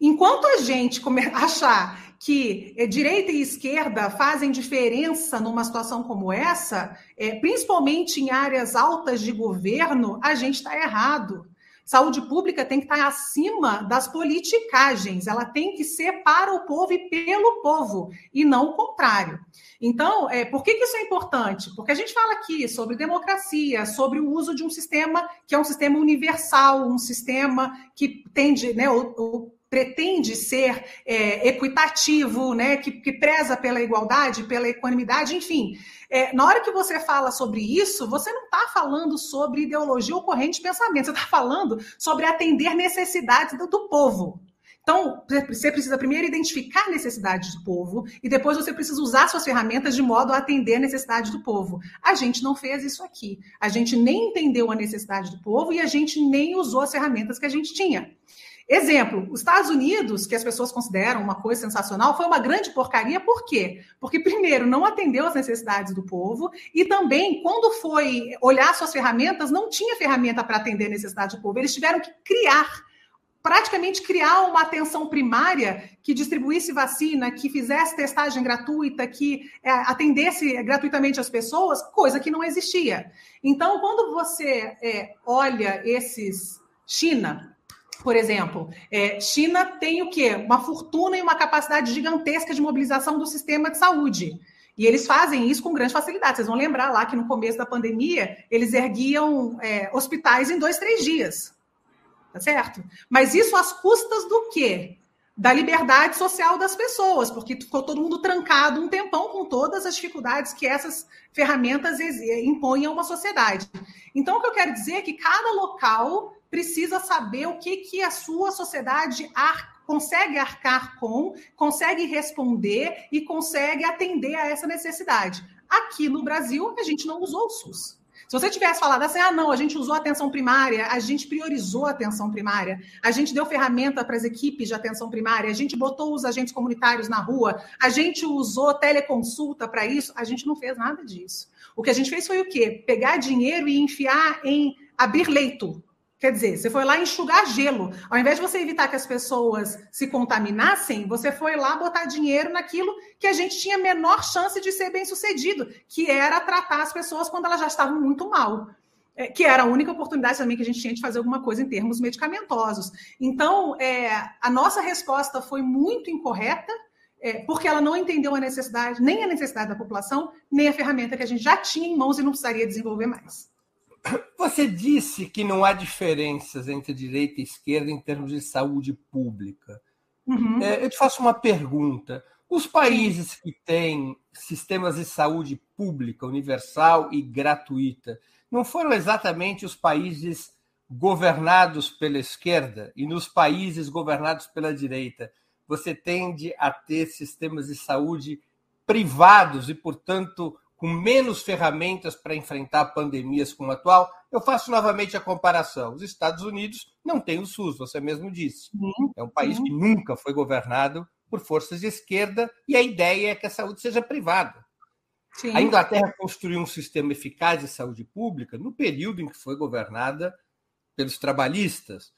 Enquanto a gente achar que é, direita e esquerda fazem diferença numa situação como essa, é, principalmente em áreas altas de governo, a gente está errado. Saúde pública tem que estar acima das politicagens, ela tem que ser para o povo e pelo povo, e não o contrário. Então, é, por que, que isso é importante? Porque a gente fala aqui sobre democracia, sobre o uso de um sistema que é um sistema universal, um sistema que tende, né, o, o pretende ser é, equitativo, né, que, que, preza pela igualdade, pela equanimidade, enfim. É, na hora que você fala sobre isso, você não está falando sobre ideologia ou corrente de pensamento, você está falando sobre atender necessidades do, do povo. Então, você precisa primeiro identificar necessidades do povo e depois você precisa usar suas ferramentas de modo a atender a necessidade do povo. A gente não fez isso aqui. A gente nem entendeu a necessidade do povo e a gente nem usou as ferramentas que a gente tinha. Exemplo, os Estados Unidos, que as pessoas consideram uma coisa sensacional, foi uma grande porcaria, por quê? Porque, primeiro, não atendeu às necessidades do povo, e também, quando foi olhar suas ferramentas, não tinha ferramenta para atender a necessidade do povo. Eles tiveram que criar praticamente criar uma atenção primária que distribuísse vacina, que fizesse testagem gratuita, que é, atendesse gratuitamente as pessoas, coisa que não existia. Então, quando você é, olha esses China, por exemplo, é, China tem o quê? Uma fortuna e uma capacidade gigantesca de mobilização do sistema de saúde. E eles fazem isso com grande facilidade. Vocês vão lembrar lá que no começo da pandemia eles erguiam é, hospitais em dois, três dias. Tá certo? Mas isso às custas do quê? Da liberdade social das pessoas, porque ficou todo mundo trancado um tempão com todas as dificuldades que essas ferramentas impõem a uma sociedade. Então, o que eu quero dizer é que cada local precisa saber o que, que a sua sociedade consegue arcar com, consegue responder e consegue atender a essa necessidade. Aqui no Brasil, a gente não usou o SUS. Se você tivesse falado assim, ah, não, a gente usou a atenção primária, a gente priorizou a atenção primária, a gente deu ferramenta para as equipes de atenção primária, a gente botou os agentes comunitários na rua, a gente usou teleconsulta para isso, a gente não fez nada disso. O que a gente fez foi o quê? Pegar dinheiro e enfiar em abrir leito, Quer dizer, você foi lá enxugar gelo. Ao invés de você evitar que as pessoas se contaminassem, você foi lá botar dinheiro naquilo que a gente tinha menor chance de ser bem sucedido, que era tratar as pessoas quando elas já estavam muito mal. É, que era a única oportunidade também que a gente tinha de fazer alguma coisa em termos medicamentosos. Então, é, a nossa resposta foi muito incorreta, é, porque ela não entendeu a necessidade, nem a necessidade da população, nem a ferramenta que a gente já tinha em mãos e não precisaria desenvolver mais. Você disse que não há diferenças entre direita e esquerda em termos de saúde pública. Uhum. É, eu te faço uma pergunta. Os países que têm sistemas de saúde pública, universal e gratuita, não foram exatamente os países governados pela esquerda? E nos países governados pela direita, você tende a ter sistemas de saúde privados e, portanto, com menos ferramentas para enfrentar pandemias como a atual, eu faço novamente a comparação. Os Estados Unidos não têm o SUS, você mesmo disse. É um país que nunca foi governado por forças de esquerda e a ideia é que a saúde seja privada. Sim. A Inglaterra construiu um sistema eficaz de saúde pública no período em que foi governada pelos trabalhistas.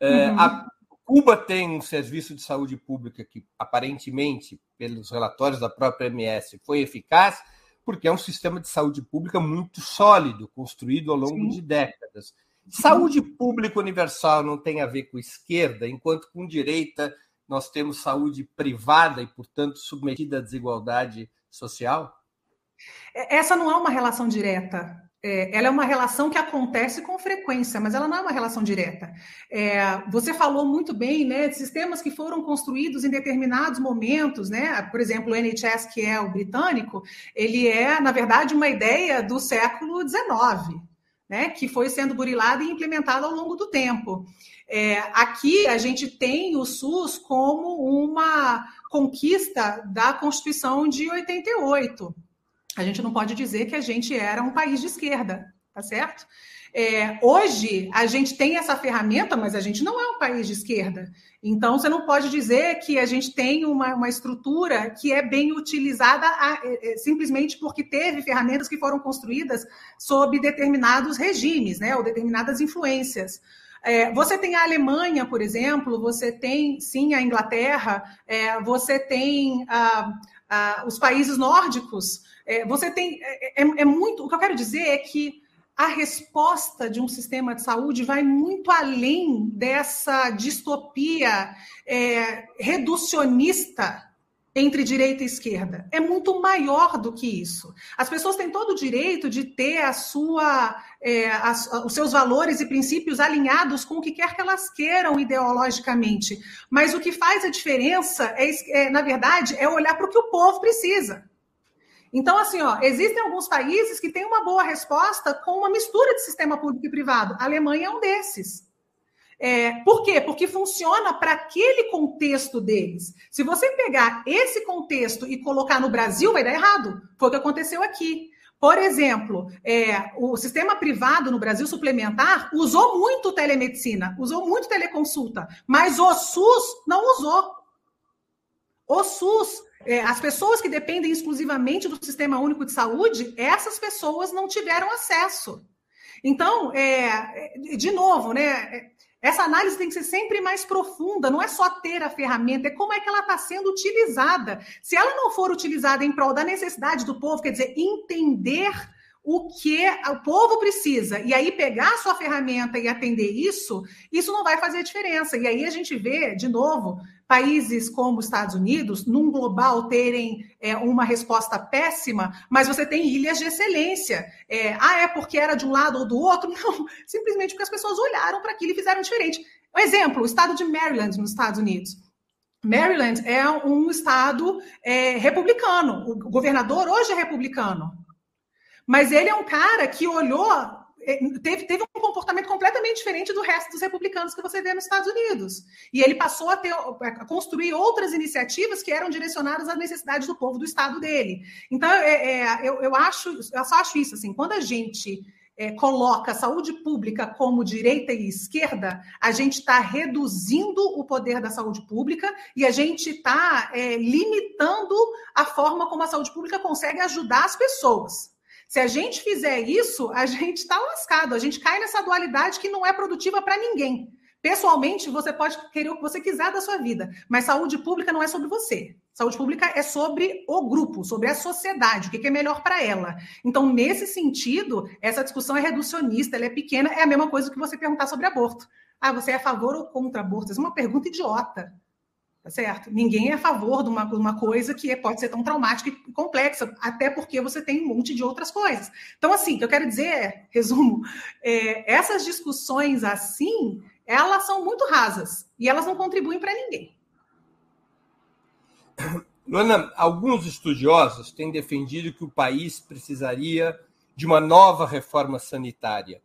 É, uhum. A Cuba tem um serviço de saúde pública que, aparentemente, pelos relatórios da própria MS, foi eficaz, porque é um sistema de saúde pública muito sólido, construído ao longo Sim. de décadas. Saúde pública universal não tem a ver com esquerda, enquanto com direita nós temos saúde privada e, portanto, submetida à desigualdade social? É, essa não é uma relação direta é, ela é uma relação que acontece com frequência, mas ela não é uma relação direta. É, você falou muito bem, né, de sistemas que foram construídos em determinados momentos, né? Por exemplo, o NHS, que é o britânico, ele é, na verdade, uma ideia do século XIX, né, que foi sendo burilada e implementada ao longo do tempo. É, aqui a gente tem o SUS como uma conquista da Constituição de 88 a gente não pode dizer que a gente era um país de esquerda, tá certo? É, hoje a gente tem essa ferramenta, mas a gente não é um país de esquerda. Então você não pode dizer que a gente tem uma, uma estrutura que é bem utilizada a, é, é, simplesmente porque teve ferramentas que foram construídas sob determinados regimes, né, ou determinadas influências. É, você tem a Alemanha, por exemplo, você tem sim a Inglaterra, é, você tem ah, ah, os países nórdicos é, você tem. É, é, é muito. O que eu quero dizer é que a resposta de um sistema de saúde vai muito além dessa distopia é, reducionista entre direita e esquerda. É muito maior do que isso. As pessoas têm todo o direito de ter a sua, é, os seus valores e princípios alinhados com o que quer que elas queiram ideologicamente. Mas o que faz a diferença, é, é na verdade, é olhar para o que o povo precisa. Então, assim, ó, existem alguns países que têm uma boa resposta com uma mistura de sistema público e privado. A Alemanha é um desses. É, por quê? Porque funciona para aquele contexto deles. Se você pegar esse contexto e colocar no Brasil, vai dar errado. Foi o que aconteceu aqui. Por exemplo, é, o sistema privado no Brasil suplementar usou muito telemedicina, usou muito teleconsulta, mas o SUS não usou. O SUS, é, as pessoas que dependem exclusivamente do Sistema Único de Saúde, essas pessoas não tiveram acesso. Então, é, é de novo, né? Essa análise tem que ser sempre mais profunda, não é só ter a ferramenta, é como é que ela está sendo utilizada. Se ela não for utilizada em prol da necessidade do povo, quer dizer, entender o que o povo precisa, e aí pegar a sua ferramenta e atender isso, isso não vai fazer diferença. E aí a gente vê, de novo, países como os Estados Unidos, num global, terem é, uma resposta péssima, mas você tem ilhas de excelência. É, ah, é porque era de um lado ou do outro? Não, simplesmente porque as pessoas olharam para aquilo e fizeram diferente. Um exemplo, o estado de Maryland, nos Estados Unidos. Maryland é um estado é, republicano. O governador hoje é republicano. Mas ele é um cara que olhou teve, teve um comportamento completamente diferente do resto dos republicanos que você vê nos Estados Unidos. E ele passou a, ter, a construir outras iniciativas que eram direcionadas às necessidades do povo do estado dele. Então, é, é, eu, eu, acho, eu só acho isso, assim, quando a gente é, coloca a saúde pública como direita e esquerda, a gente está reduzindo o poder da saúde pública e a gente está é, limitando a forma como a saúde pública consegue ajudar as pessoas. Se a gente fizer isso, a gente está lascado, a gente cai nessa dualidade que não é produtiva para ninguém. Pessoalmente, você pode querer o que você quiser da sua vida, mas saúde pública não é sobre você. Saúde pública é sobre o grupo, sobre a sociedade, o que é melhor para ela. Então, nesse sentido, essa discussão é reducionista, ela é pequena, é a mesma coisa que você perguntar sobre aborto. Ah, você é a favor ou contra aborto? Essa é uma pergunta idiota. Tá certo? Ninguém é a favor de uma, uma coisa que pode ser tão traumática e complexa, até porque você tem um monte de outras coisas. Então, assim, o que eu quero dizer é, resumo, é, essas discussões assim, elas são muito rasas e elas não contribuem para ninguém. Luana, alguns estudiosos têm defendido que o país precisaria de uma nova reforma sanitária,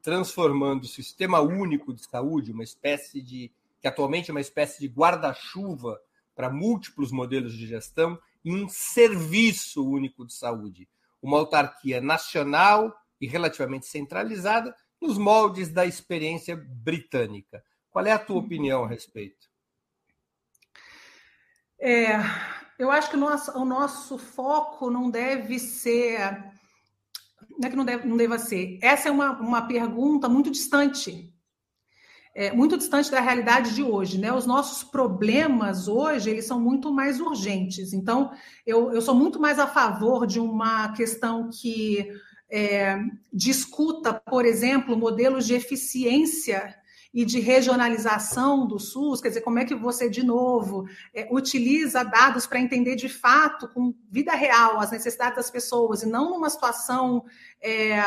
transformando o sistema único de saúde, uma espécie de que atualmente é uma espécie de guarda-chuva para múltiplos modelos de gestão, em um serviço único de saúde, uma autarquia nacional e relativamente centralizada nos moldes da experiência britânica. Qual é a tua opinião a respeito? É, eu acho que o nosso, o nosso foco não deve ser. Não é que não, deve, não deva ser. Essa é uma, uma pergunta muito distante é, muito distante da realidade de hoje, né? Os nossos problemas hoje eles são muito mais urgentes. Então, eu, eu sou muito mais a favor de uma questão que é, discuta, por exemplo, modelos de eficiência e de regionalização do SUS, quer dizer, como é que você, de novo, é, utiliza dados para entender de fato, com vida real, as necessidades das pessoas, e não numa situação é,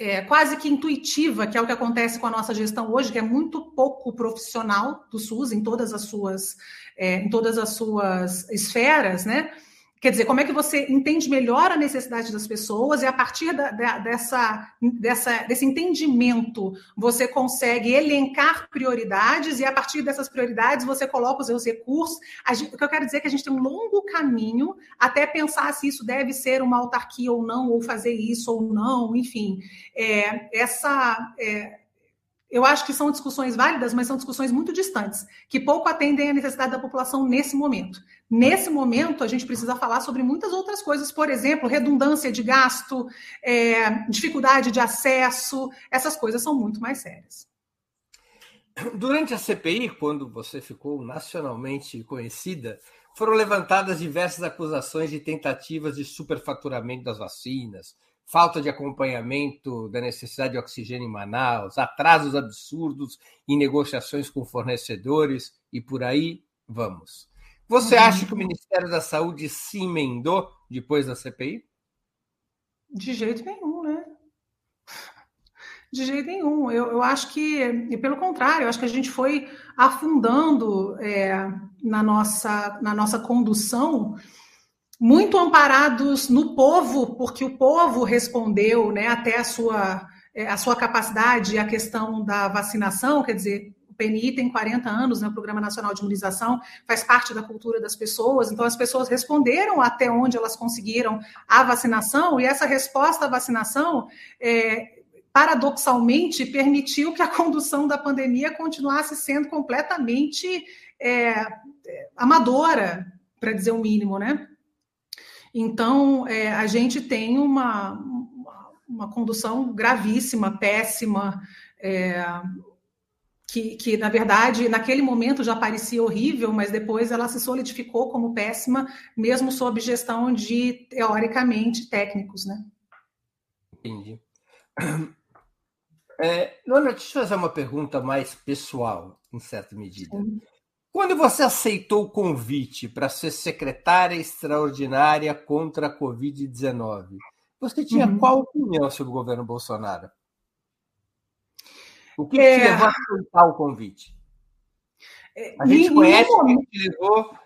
é, quase que intuitiva, que é o que acontece com a nossa gestão hoje, que é muito pouco profissional do SUS em todas as suas, é, em todas as suas esferas, né? Quer dizer, como é que você entende melhor a necessidade das pessoas e a partir da, da, dessa, dessa, desse entendimento você consegue elencar prioridades e a partir dessas prioridades você coloca os seus recursos. Gente, o que eu quero dizer é que a gente tem um longo caminho até pensar se isso deve ser uma autarquia ou não, ou fazer isso ou não, enfim. É, essa. É, eu acho que são discussões válidas, mas são discussões muito distantes, que pouco atendem à necessidade da população nesse momento. Nesse momento, a gente precisa falar sobre muitas outras coisas, por exemplo, redundância de gasto, é, dificuldade de acesso, essas coisas são muito mais sérias. Durante a CPI, quando você ficou nacionalmente conhecida, foram levantadas diversas acusações de tentativas de superfaturamento das vacinas, falta de acompanhamento da necessidade de oxigênio em Manaus, atrasos absurdos em negociações com fornecedores e por aí vamos. Você uhum. acha que o Ministério da Saúde se emendou depois da CPI? De jeito nenhum, né? De jeito nenhum. Eu, eu acho que, e pelo contrário, eu acho que a gente foi afundando é, na, nossa, na nossa condução muito amparados no povo, porque o povo respondeu né, até a sua, é, a sua capacidade, a questão da vacinação, quer dizer, PNI tem 40 anos, né, o Programa Nacional de Imunização, faz parte da cultura das pessoas, então as pessoas responderam até onde elas conseguiram a vacinação, e essa resposta à vacinação é, paradoxalmente permitiu que a condução da pandemia continuasse sendo completamente é, amadora, para dizer o mínimo, né? Então, é, a gente tem uma, uma condução gravíssima, péssima, é, que, que, na verdade, naquele momento já parecia horrível, mas depois ela se solidificou como péssima, mesmo sob gestão de, teoricamente, técnicos, né? Entendi. É, Lona, deixa eu fazer uma pergunta mais pessoal, em certa medida. Sim. Quando você aceitou o convite para ser secretária extraordinária contra a Covid-19, você tinha uhum. qual opinião sobre o governo Bolsonaro? O que, é... te levou a aceitar o convite? É, a gente e, conhece o que te levou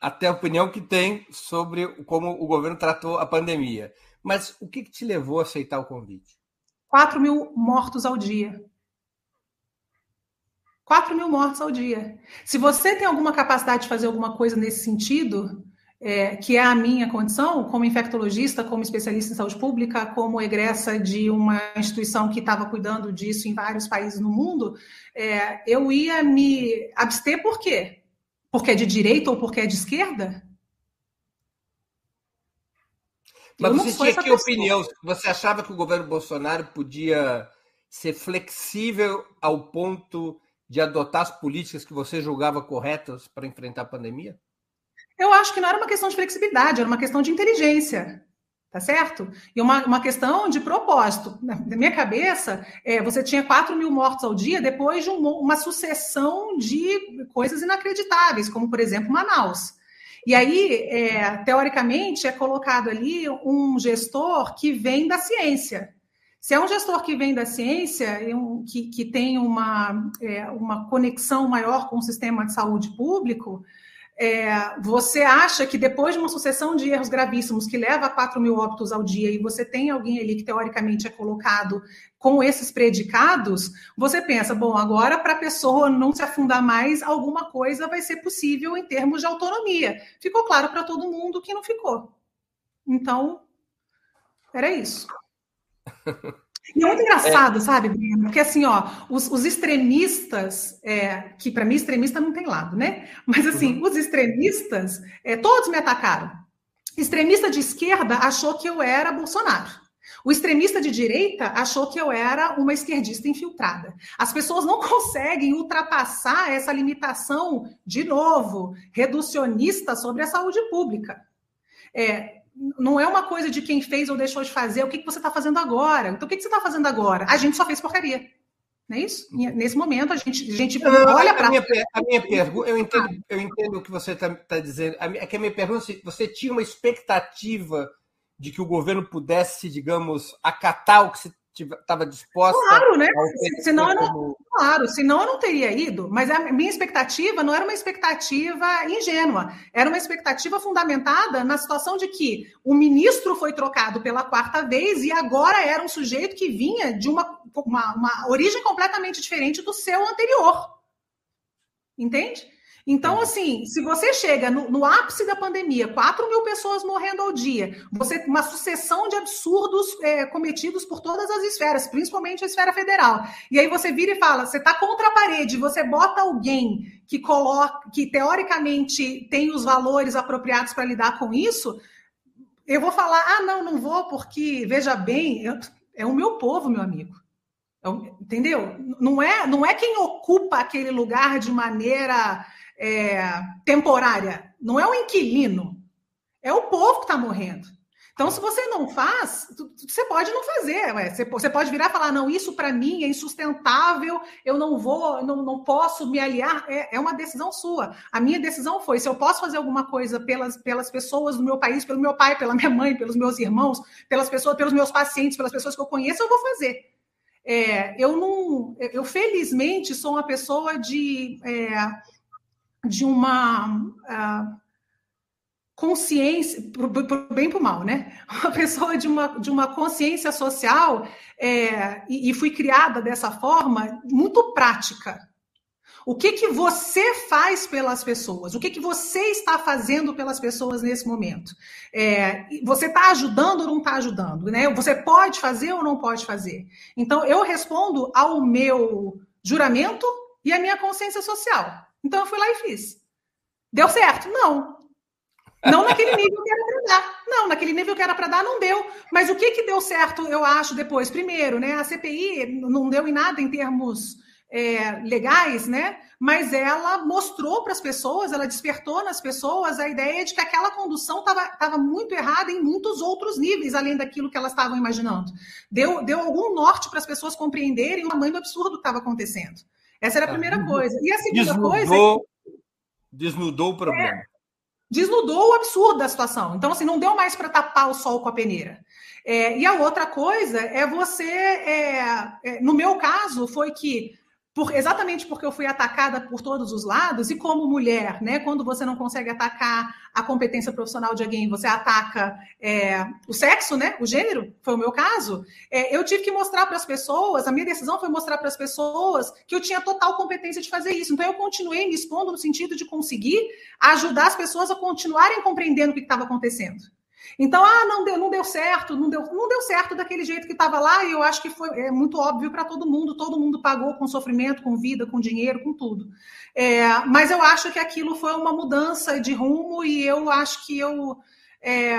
até a opinião que tem sobre como o governo tratou a pandemia. Mas o que, que te levou a aceitar o convite? 4 mil mortos ao dia. 4 mil mortos ao dia. Se você tem alguma capacidade de fazer alguma coisa nesse sentido, é, que é a minha condição, como infectologista, como especialista em saúde pública, como egressa de uma instituição que estava cuidando disso em vários países no mundo, é, eu ia me abster por quê? Porque é de direita ou porque é de esquerda? Mas você tinha que opinião? Você achava que o governo Bolsonaro podia ser flexível ao ponto de adotar as políticas que você julgava corretas para enfrentar a pandemia? Eu acho que não era uma questão de flexibilidade, era uma questão de inteligência. Tá certo? E uma, uma questão de propósito. Na minha cabeça, é, você tinha 4 mil mortos ao dia depois de um, uma sucessão de coisas inacreditáveis, como, por exemplo, Manaus. E aí, é, teoricamente, é colocado ali um gestor que vem da ciência. Se é um gestor que vem da ciência, que, que tem uma, é, uma conexão maior com o sistema de saúde público, é, você acha que depois de uma sucessão de erros gravíssimos que leva a 4 mil óbitos ao dia e você tem alguém ali que teoricamente é colocado com esses predicados, você pensa, bom, agora para a pessoa não se afundar mais, alguma coisa vai ser possível em termos de autonomia. Ficou claro para todo mundo que não ficou. Então, era isso. E é muito engraçado, é. sabe, Breno? Porque assim, ó, os, os extremistas, é, que para mim extremista não tem lado, né? Mas assim, uhum. os extremistas, é, todos me atacaram. Extremista de esquerda achou que eu era Bolsonaro. O extremista de direita achou que eu era uma esquerdista infiltrada. As pessoas não conseguem ultrapassar essa limitação, de novo, reducionista sobre a saúde pública. É, não é uma coisa de quem fez ou deixou de fazer, o que, que você está fazendo agora? Então, o que, que você está fazendo agora? A gente só fez porcaria. Não é isso? Nesse momento, a gente, a gente não, olha para. A minha, a minha pergunta, eu entendo, eu entendo o que você está tá dizendo. É que a minha pergunta é você tinha uma expectativa de que o governo pudesse, digamos, acatar o que se estava disposta. Claro, né? Senão eu não, claro, senão eu não teria ido. Mas a minha expectativa não era uma expectativa ingênua, era uma expectativa fundamentada na situação de que o ministro foi trocado pela quarta vez e agora era um sujeito que vinha de uma, uma, uma origem completamente diferente do seu anterior. Entende? Então, assim, se você chega no, no, ápice da pandemia, 4 mil pessoas morrendo ao dia, você uma sucessão de absurdos é, cometidos por todas as esferas, principalmente a esfera federal. E aí você vira e fala, você está contra a parede, você bota alguém que coloca, que teoricamente tem os valores apropriados para lidar com isso, eu vou falar, ah, não, não vou, porque, veja bem, eu, é o meu povo, meu amigo. É entendeu? Não é, não é quem ocupa aquele lugar de maneira é, temporária, não é o inquilino, é o povo que está morrendo. Então, se você não faz, você pode não fazer. Ué. Você pode virar e falar: não, isso para mim é insustentável, eu não vou, não, não posso me aliar. É, é, uma decisão sua. A minha decisão foi: se eu posso fazer alguma coisa pelas, pelas pessoas do meu país, pelo meu pai, pela minha mãe, pelos meus irmãos, pelas pessoas, pelos meus pacientes, pelas pessoas que eu conheço, eu vou fazer. É, eu não, eu felizmente sou uma pessoa de. É, de uma uh, consciência, para o bem para o mal, né? Uma pessoa de uma, de uma consciência social é, e, e fui criada dessa forma muito prática. O que, que você faz pelas pessoas? O que, que você está fazendo pelas pessoas nesse momento? É, você está ajudando ou não está ajudando? Né? Você pode fazer ou não pode fazer? Então, eu respondo ao meu juramento e à minha consciência social. Então, eu fui lá e fiz. Deu certo? Não. Não naquele nível que era para dar. Não, naquele nível que era para dar, não deu. Mas o que, que deu certo, eu acho, depois? Primeiro, né, a CPI não deu em nada em termos é, legais, né? Mas ela mostrou para as pessoas, ela despertou nas pessoas a ideia de que aquela condução estava muito errada em muitos outros níveis, além daquilo que elas estavam imaginando. Deu, deu algum norte para as pessoas compreenderem o tamanho do absurdo que estava acontecendo. Essa era a primeira ah, coisa. E a segunda desnudou, coisa. Desnudou o problema. É, desnudou o absurdo da situação. Então, assim, não deu mais para tapar o sol com a peneira. É, e a outra coisa é você. É, é, no meu caso, foi que por, exatamente porque eu fui atacada por todos os lados, e como mulher, né, quando você não consegue atacar a competência profissional de alguém, você ataca é, o sexo, né, o gênero, foi o meu caso, é, eu tive que mostrar para as pessoas, a minha decisão foi mostrar para as pessoas que eu tinha total competência de fazer isso. Então, eu continuei me expondo no sentido de conseguir ajudar as pessoas a continuarem compreendendo o que estava acontecendo. Então, ah, não deu, não deu certo, não deu, não deu certo daquele jeito que estava lá, e eu acho que foi é muito óbvio para todo mundo, todo mundo pagou com sofrimento, com vida, com dinheiro, com tudo. É, mas eu acho que aquilo foi uma mudança de rumo e eu acho que eu é,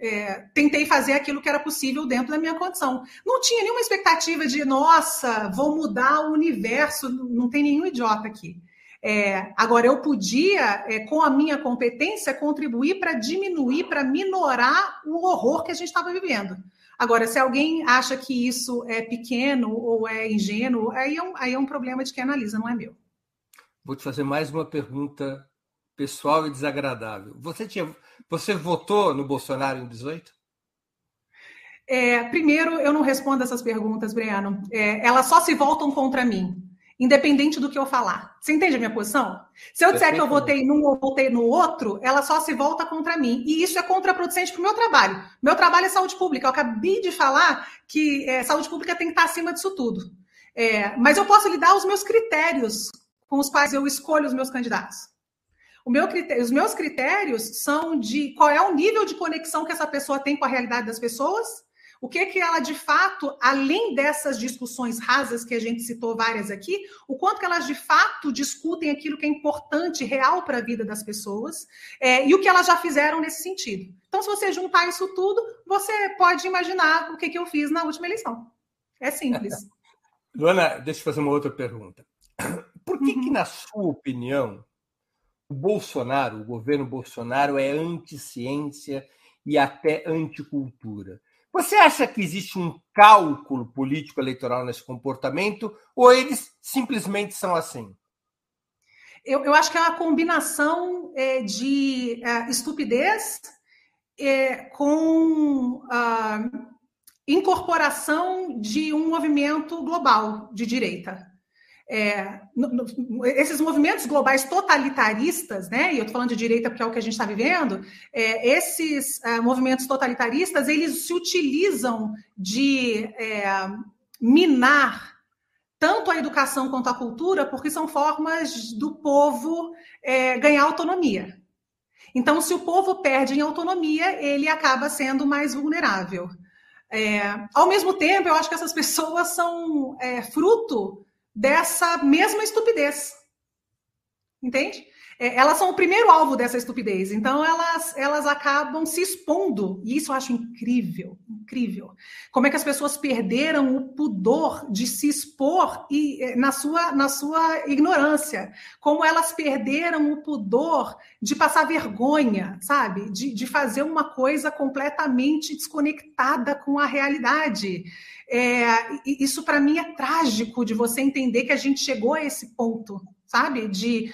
é, tentei fazer aquilo que era possível dentro da minha condição. Não tinha nenhuma expectativa de, nossa, vou mudar o universo, não tem nenhum idiota aqui. É, agora, eu podia, é, com a minha competência, contribuir para diminuir, para minorar o horror que a gente estava vivendo. Agora, se alguém acha que isso é pequeno ou é ingênuo, aí é, um, aí é um problema de quem analisa, não é meu. Vou te fazer mais uma pergunta pessoal e desagradável. Você, tinha, você votou no Bolsonaro em 18? É, primeiro, eu não respondo essas perguntas, Breno. É, elas só se voltam contra mim independente do que eu falar. Você entende a minha posição? Se eu disser que eu votei num ou votei no outro, ela só se volta contra mim. E isso é contraproducente para o meu trabalho. Meu trabalho é saúde pública. Eu acabei de falar que é, saúde pública tem que estar acima disso tudo. É, mas eu posso lhe dar os meus critérios com os quais eu escolho os meus candidatos. Meu critério, os meus critérios são de qual é o nível de conexão que essa pessoa tem com a realidade das pessoas o que que ela de fato, além dessas discussões rasas que a gente citou várias aqui, o quanto que elas de fato discutem aquilo que é importante, real para a vida das pessoas, é, e o que elas já fizeram nesse sentido. Então, se você juntar isso tudo, você pode imaginar o que, que eu fiz na última eleição. É simples. Luana, deixa eu fazer uma outra pergunta. Por que, uhum. que na sua opinião, o Bolsonaro, o governo Bolsonaro, é anti-ciência e até anticultura? Você acha que existe um cálculo político eleitoral nesse comportamento ou eles simplesmente são assim? Eu, eu acho que é uma combinação é, de é, estupidez é, com a incorporação de um movimento global de direita é, esses movimentos globais totalitaristas, né? E eu estou falando de direita porque é o que a gente está vivendo. É, esses é, movimentos totalitaristas eles se utilizam de é, minar tanto a educação quanto a cultura, porque são formas do povo é, ganhar autonomia. Então, se o povo perde em autonomia, ele acaba sendo mais vulnerável. É, ao mesmo tempo, eu acho que essas pessoas são fruto dessa mesma estupidez. Entende? É, elas são o primeiro alvo dessa estupidez, então elas, elas acabam se expondo, e isso eu acho incrível, incrível. Como é que as pessoas perderam o pudor de se expor e, é, na, sua, na sua ignorância, como elas perderam o pudor de passar vergonha, sabe? De, de fazer uma coisa completamente desconectada com a realidade. É, isso para mim é trágico de você entender que a gente chegou a esse ponto, sabe? De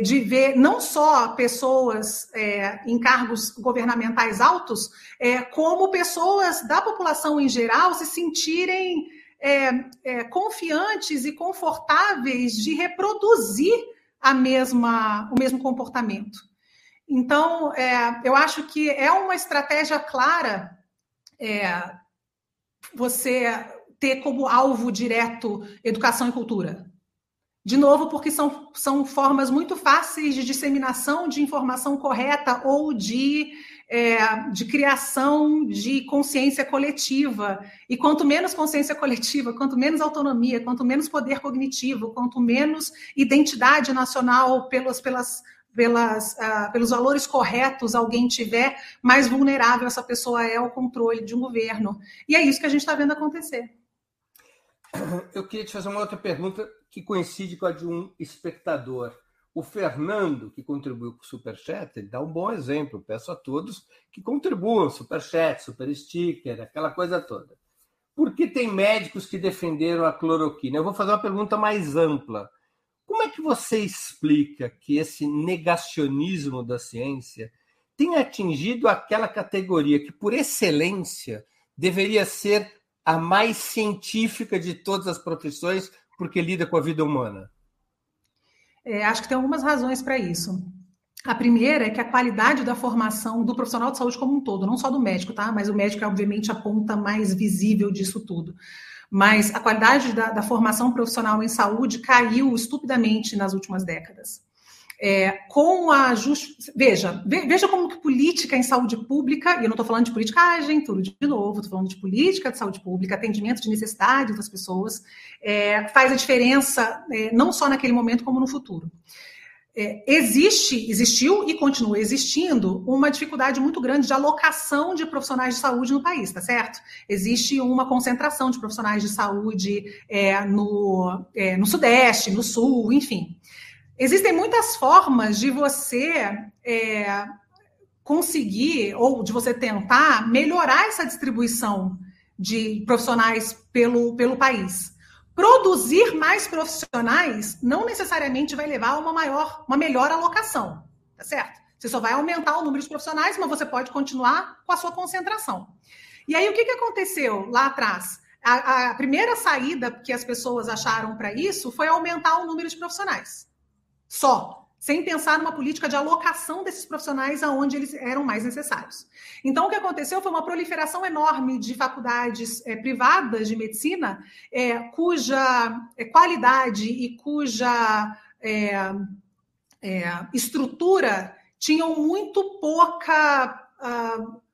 de ver não só pessoas é, em cargos governamentais altos, é, como pessoas da população em geral se sentirem é, é, confiantes e confortáveis de reproduzir a mesma, o mesmo comportamento. Então, é, eu acho que é uma estratégia clara você ter como alvo direto educação e cultura De novo, porque são, são formas muito fáceis de disseminação de informação correta ou de, é, de criação de consciência coletiva. E quanto menos consciência coletiva, quanto menos autonomia, quanto menos poder cognitivo, quanto menos identidade nacional pelas, pelas, pelas, uh, pelos valores corretos alguém tiver, mais vulnerável essa pessoa é ao controle de um governo. E é isso que a gente está vendo acontecer. Eu queria te fazer uma outra pergunta que coincide com a de um espectador. O Fernando, que contribuiu com o Superchat, ele dá um bom exemplo. Peço a todos que contribuam, Superchat, Super Sticker, aquela coisa toda. Por que tem médicos que defenderam a cloroquina? Eu vou fazer uma pergunta mais ampla. Como é que você explica que esse negacionismo da ciência tem atingido aquela categoria que, por excelência, deveria ser a mais científica de todas as profissões, porque lida com a vida humana? É, acho que tem algumas razões para isso. A primeira é que a qualidade da formação do profissional de saúde como um todo, não só do médico, tá? Mas o médico é, obviamente, a ponta mais visível disso tudo. Mas a qualidade da, da formação profissional em saúde caiu estupidamente nas últimas décadas. É, com a just... veja, veja como que política em saúde pública, e eu não estou falando de politicagem, tudo de novo, estou falando de política de saúde pública, atendimento de necessidades das pessoas, é, faz a diferença é, não só naquele momento, como no futuro. É, existe, existiu e continua existindo uma dificuldade muito grande de alocação de profissionais de saúde no país, tá certo? Existe uma concentração de profissionais de saúde é, no, é, no Sudeste, no Sul, enfim. Existem muitas formas de você é, conseguir ou de você tentar melhorar essa distribuição de profissionais pelo, pelo país. Produzir mais profissionais não necessariamente vai levar a uma maior, uma melhor alocação, tá certo? Você só vai aumentar o número de profissionais, mas você pode continuar com a sua concentração. E aí, o que, que aconteceu lá atrás? A, a primeira saída que as pessoas acharam para isso foi aumentar o número de profissionais só, sem pensar numa política de alocação desses profissionais aonde eles eram mais necessários. Então, o que aconteceu foi uma proliferação enorme de faculdades é, privadas de medicina, é, cuja é, qualidade e cuja é, é, estrutura tinham muito pouca. Uh,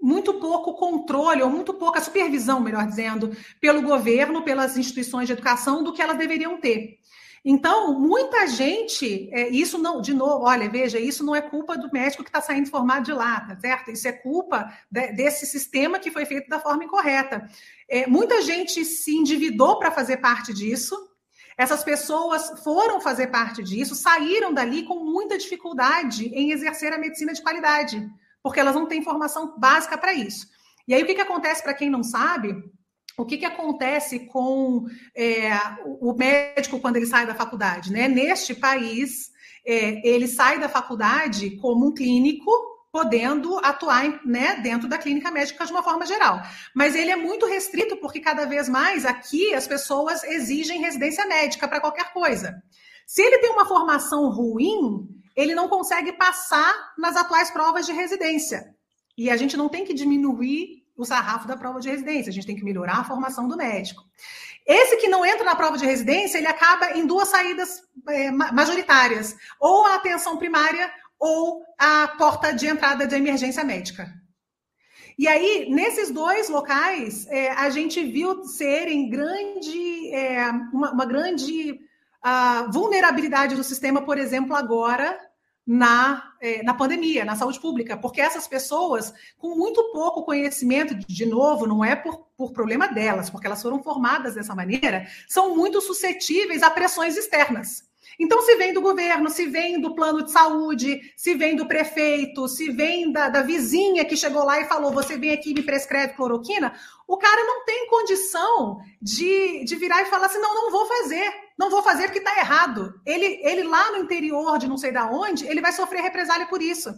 muito pouco controle, ou muito pouca supervisão, melhor dizendo, pelo governo, pelas instituições de educação, do que elas deveriam ter. Então, muita gente, é, isso não, de novo, olha, veja, isso não é culpa do médico que está saindo formado de lá, tá certo? Isso é culpa de, desse sistema que foi feito da forma incorreta. É, muita gente se endividou para fazer parte disso. Essas pessoas foram fazer parte disso, saíram dali com muita dificuldade em exercer a medicina de qualidade, porque elas não têm formação básica para isso. E aí, o que, que acontece para quem não sabe? O que, que acontece com é, o médico quando ele sai da faculdade? Né? Neste país, é, ele sai da faculdade como um clínico, podendo atuar né, dentro da clínica médica de uma forma geral. Mas ele é muito restrito, porque cada vez mais aqui as pessoas exigem residência médica para qualquer coisa. Se ele tem uma formação ruim, ele não consegue passar nas atuais provas de residência. E a gente não tem que diminuir o sarrafo da prova de residência, a gente tem que melhorar a formação do médico. Esse que não entra na prova de residência, ele acaba em duas saídas é, majoritárias: ou a atenção primária ou a porta de entrada de emergência médica. E aí, nesses dois locais, é, a gente viu serem grande, é, uma, uma, grande uh, vulnerabilidade do sistema, por exemplo, agora na, é, na pandemia, na saúde pública, porque essas pessoas, com muito pouco conhecimento, de novo, não é por, por problema delas, porque elas foram formadas dessa maneira, são muito suscetíveis a pressões externas. Então, se vem do governo, se vem do plano de saúde, se vem do prefeito, se vem da, da vizinha que chegou lá e falou: você vem aqui e me prescreve cloroquina, o cara não tem condição de, de virar e falar assim: não, não vou fazer, não vou fazer porque está errado. Ele, ele lá no interior de não sei da onde, ele vai sofrer represália por isso.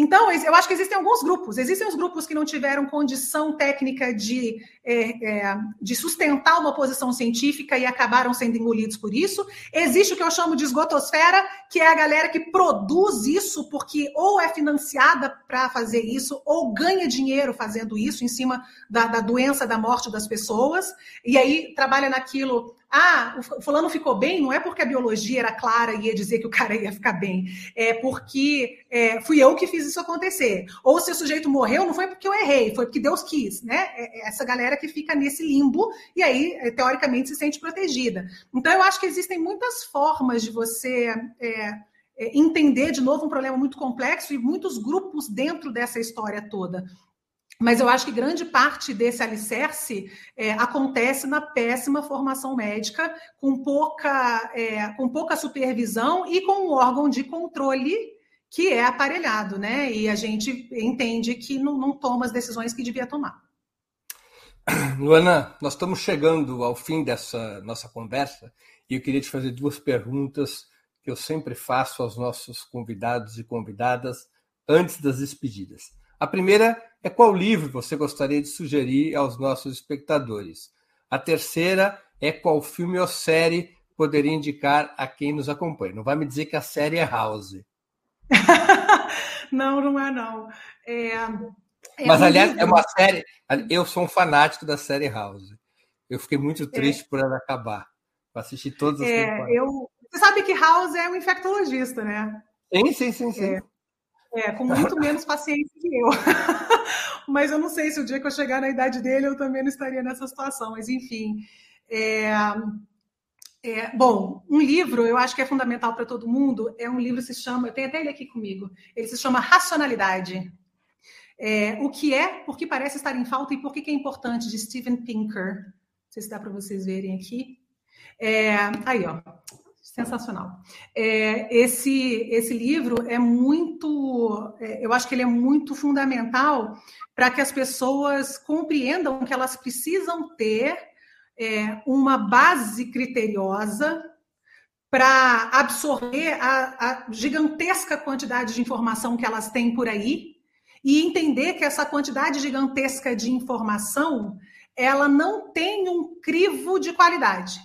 Então, eu acho que existem alguns grupos. Existem os grupos que não tiveram condição técnica de, é, é, de sustentar uma posição científica e acabaram sendo engolidos por isso. Existe o que eu chamo de esgotosfera, que é a galera que produz isso porque ou é financiada para fazer isso, ou ganha dinheiro fazendo isso em cima da, da doença, da morte das pessoas, e aí trabalha naquilo ah, o fulano ficou bem, não é porque a biologia era clara e ia dizer que o cara ia ficar bem, é porque é, fui eu que fiz isso acontecer. Ou se o sujeito morreu, não foi porque eu errei, foi porque Deus quis, né? É, é essa galera que fica nesse limbo e aí, é, teoricamente, se sente protegida. Então, eu acho que existem muitas formas de você é, entender, de novo, um problema muito complexo e muitos grupos dentro dessa história toda. Mas eu acho que grande parte desse alicerce é, acontece na péssima formação médica, com pouca, é, com pouca supervisão e com um órgão de controle que é aparelhado, né? E a gente entende que não, não toma as decisões que devia tomar. Luana, nós estamos chegando ao fim dessa nossa conversa e eu queria te fazer duas perguntas que eu sempre faço aos nossos convidados e convidadas antes das despedidas. A primeira é qual livro você gostaria de sugerir aos nossos espectadores. A terceira é qual filme ou série poderia indicar a quem nos acompanha. Não vai me dizer que a série é House. não, não é não. É, é Mas, aliás, livro... é uma série. Eu sou um fanático da série House. Eu fiquei muito é. triste é. por ela acabar. Assisti todas as é, temporadas. Eu... Você sabe que House é um infectologista, né? Sim, sim, sim, sim. É. É, com muito menos paciência que eu. mas eu não sei se o dia que eu chegar na idade dele eu também não estaria nessa situação. Mas, enfim. É, é, bom, um livro eu acho que é fundamental para todo mundo. É um livro que se chama, eu tenho até ele aqui comigo. Ele se chama Racionalidade. É, o que é, por que parece estar em falta e por que é importante, de Steven Pinker. Não sei se dá para vocês verem aqui. É, aí, ó. Sensacional. É, esse, esse livro é muito, é, eu acho que ele é muito fundamental para que as pessoas compreendam que elas precisam ter é, uma base criteriosa para absorver a, a gigantesca quantidade de informação que elas têm por aí e entender que essa quantidade gigantesca de informação ela não tem um crivo de qualidade.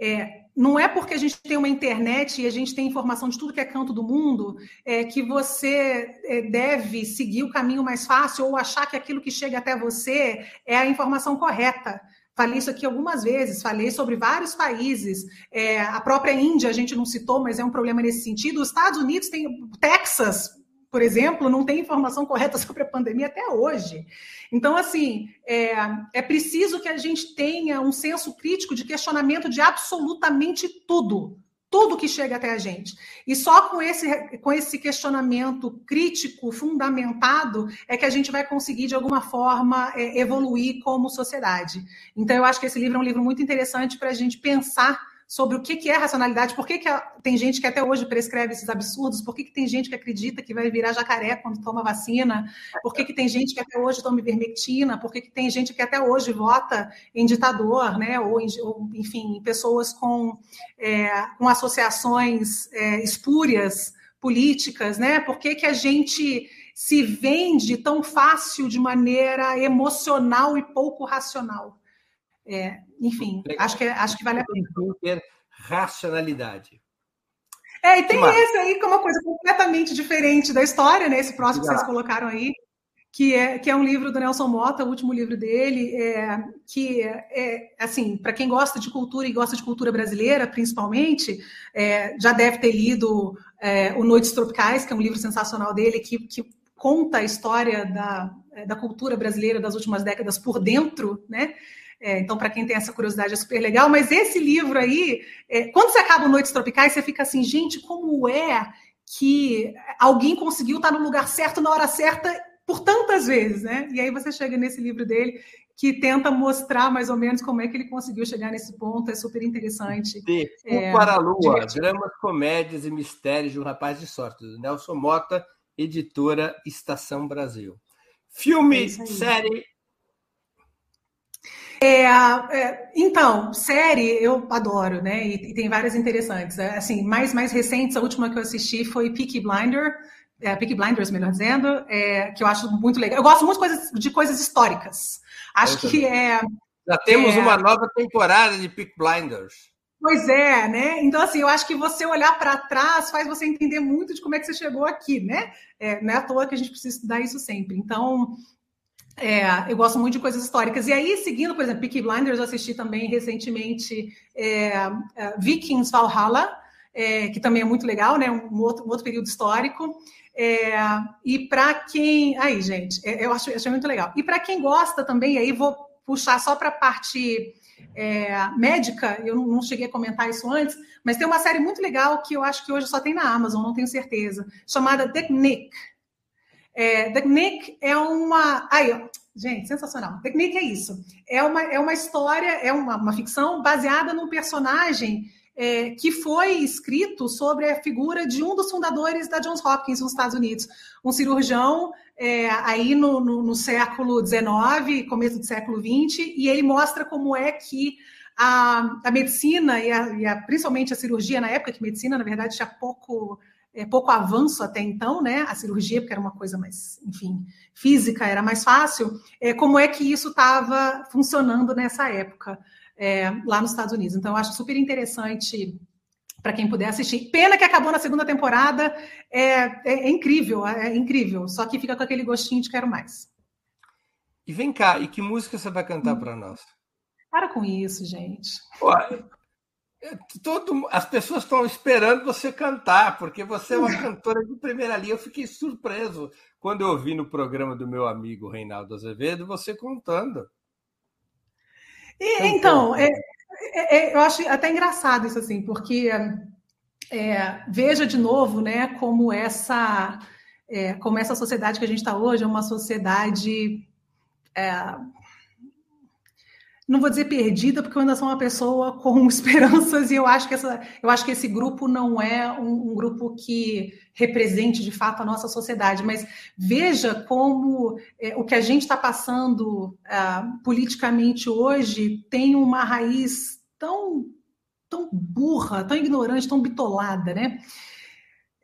É, não é porque a gente tem uma internet e a gente tem informação de tudo que é canto do mundo é, que você é, deve seguir o caminho mais fácil ou achar que aquilo que chega até você é a informação correta. Falei isso aqui algumas vezes, falei sobre vários países. É, a própria Índia a gente não citou, mas é um problema nesse sentido. Os Estados Unidos tem Texas, por exemplo, não tem informação correta sobre a pandemia até hoje. Então, assim, é, é preciso que a gente tenha um senso crítico de questionamento de absolutamente tudo, tudo que chega até a gente. E só com esse, com esse questionamento crítico, fundamentado, é que a gente vai conseguir, de alguma forma, é, evoluir como sociedade. Então, eu acho que esse livro é um livro muito interessante para a gente pensar sobre o que, é racionalidade, por que, que tem gente que até hoje prescreve esses absurdos, por que, que tem gente que acredita que vai virar jacaré quando toma vacina, por que, que tem gente que até hoje toma ivermectina, por que, que tem gente que até hoje vota em ditador, né? ou, em, ou enfim, pessoas com, é, com associações é, espúrias políticas, né? por que, que a gente se vende tão fácil de maneira emocional e pouco racional? É, enfim, acho que, acho que vale a pena. Ter racionalidade. É, e tem esse aí que é uma coisa completamente diferente da história, né? Esse próximo que vocês colocaram aí, que é, que é um livro do Nelson Mota, o último livro dele, é, que é, assim, para quem gosta de cultura e gosta de cultura brasileira, principalmente, é, já deve ter lido é, O Noites Tropicais, que é um livro sensacional dele, que, que conta a história da, da cultura brasileira das últimas décadas por dentro, né? É, então, para quem tem essa curiosidade, é super legal. Mas esse livro aí, é, quando você acaba o Noites Tropicais, você fica assim, gente, como é que alguém conseguiu estar no lugar certo na hora certa por tantas vezes, né? E aí você chega nesse livro dele que tenta mostrar mais ou menos como é que ele conseguiu chegar nesse ponto, é super interessante. Sim, é, para a Lua, dramas, comédias e mistérios de um rapaz de sorte, do Nelson Mota, editora Estação Brasil. Filme, é série é, é, então, série eu adoro, né? E, e, tem várias interessantes. É, assim, mais, mais recentes, a última que eu assisti foi Peaky Blinder, é, Peaky Blinders, melhor dizendo, é, que eu acho muito legal. Eu gosto muito de coisas, de coisas históricas. Acho que é. Já temos é uma nova temporada de Peaky Blinders. Pois é, né? Então, assim, eu acho que você olhar para trás faz você entender muito de como é que você chegou aqui, né? É, não é à toa que a gente precisa estudar isso sempre. Então, é, eu gosto muito de coisas históricas. E aí, seguindo, por exemplo, Peaky Blinders, eu assisti também recentemente é, é, Vikings Valhalla, é, que também é muito legal, né? Um outro, um outro período histórico. É, e para quem. Aí, gente, é, eu acho, achei muito legal. E para quem gosta também, aí vou puxar só para a parte médica, eu não cheguei a comentar isso antes, mas tem uma série muito legal que eu acho que hoje só tem na Amazon, não tenho certeza, chamada The Nick. É, The Nick é uma. Aí, gente, sensacional. The Nick é isso. É uma, é uma história, é uma, uma ficção baseada num personagem é, que foi escrito sobre a figura de um dos fundadores da Johns Hopkins nos Estados Unidos, um cirurgião é, aí no, no, no, século XIX, começo do século XX, e ele mostra como é que a, a medicina e, a, e a, principalmente a cirurgia na época, que medicina, na verdade, tinha pouco, é, pouco avanço até então, né? A cirurgia, porque era uma coisa mais, enfim, física, era mais fácil, é, como é que isso estava funcionando nessa época é, lá nos Estados Unidos. Então, eu acho super interessante para quem puder assistir. Pena que acabou na segunda temporada. É, é, é, incrível, é incrível. Só que fica com aquele gostinho de quero mais. E vem cá, e que música você vai cantar hum. para nós? Para com isso, gente. Pô, todo, as pessoas estão esperando você cantar, porque você é uma cantora de primeira linha. Eu fiquei surpreso quando eu ouvi no programa do meu amigo Reinaldo Azevedo você contando. E, então, é, é, é, eu acho até engraçado isso assim, porque é, veja de novo, né, como essa, é, como essa sociedade que a gente está hoje é uma sociedade é, não vou dizer perdida, porque eu ainda sou uma pessoa com esperanças e eu acho que, essa, eu acho que esse grupo não é um, um grupo que represente de fato a nossa sociedade, mas veja como é, o que a gente está passando é, politicamente hoje tem uma raiz tão, tão burra, tão ignorante, tão bitolada, né?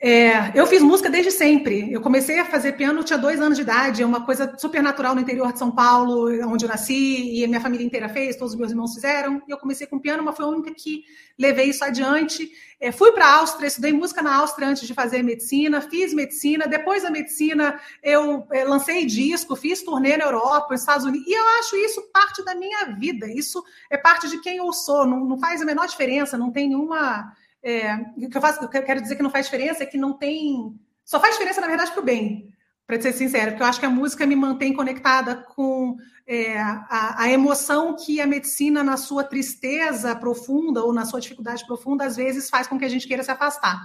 É, eu fiz música desde sempre. Eu comecei a fazer piano, tinha dois anos de idade, é uma coisa super natural no interior de São Paulo, onde eu nasci, e a minha família inteira fez, todos os meus irmãos fizeram. E eu comecei com piano, mas foi a única que levei isso adiante. É, fui para a Áustria, estudei música na Áustria antes de fazer medicina, fiz medicina. Depois da medicina, eu é, lancei disco, fiz turnê na Europa, nos Estados Unidos, e eu acho isso parte da minha vida. Isso é parte de quem eu sou, não, não faz a menor diferença, não tem nenhuma é, o que eu, faço, eu quero dizer que não faz diferença é que não tem. Só faz diferença, na verdade, para o bem, para ser sincero, porque eu acho que a música me mantém conectada com é, a, a, emoção que a medicina, na sua tristeza profunda ou na sua dificuldade profunda, às vezes faz com que a gente queira se afastar.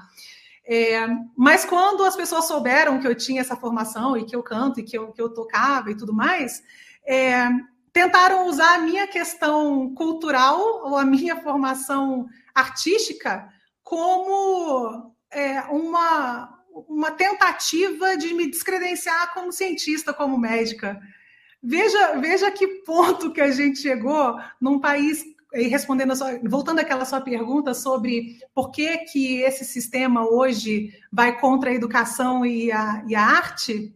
É, mas quando as pessoas souberam que eu tinha essa formação e que eu canto e que eu, que eu tocava e tudo mais, é, tentaram usar a minha questão cultural ou a minha formação artística como é, uma, uma tentativa de me descredenciar como cientista, como médica. Veja, veja que ponto que a gente chegou num país e respondendo sua, voltando àquela sua pergunta sobre por que, que esse sistema hoje vai contra a educação e a, e a arte,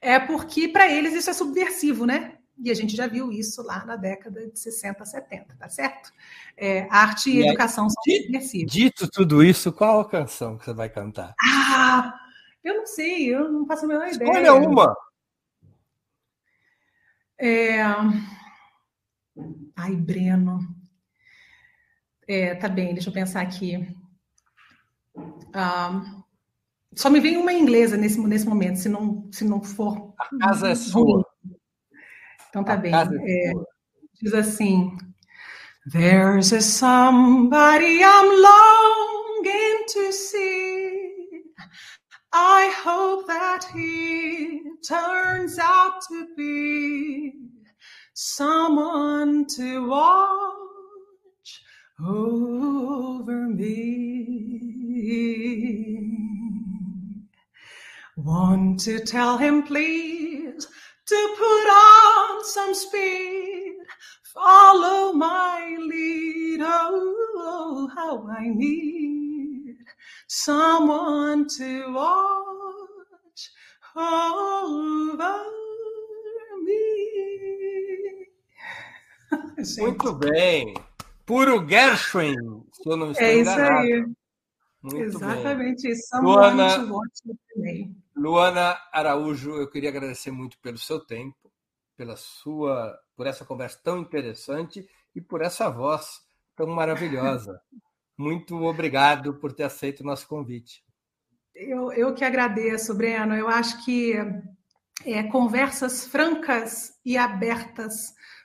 é porque para eles isso é subversivo, né? E a gente já viu isso lá na década de 60, 70, tá certo? É, arte e, e educação são subversivos. Dito tudo isso, qual a canção que você vai cantar? Ah, eu não sei, eu não faço a menor ideia. Olha uma! É... Ai, Breno. É, tá bem, deixa eu pensar aqui. Ah, só me vem uma inglesa nesse, nesse momento, se não, se não for. A casa é sua. Então tá bem. É, diz assim: There's a somebody I'm longing to see. I hope that he turns out to be someone to watch over me. Want to tell him, please to put on some speed. Follow my lead. Oh, how I need someone to watch over me. Muito bem. puro Gershwin, se eu não estou é enganado. isso aí. Muito Exatamente bem. isso. São Luana, ótimo também. Luana Araújo, eu queria agradecer muito pelo seu tempo, pela sua, por essa conversa tão interessante e por essa voz tão maravilhosa. Muito obrigado por ter aceito o nosso convite. Eu, eu que agradeço, Breno. Eu acho que é, conversas francas e abertas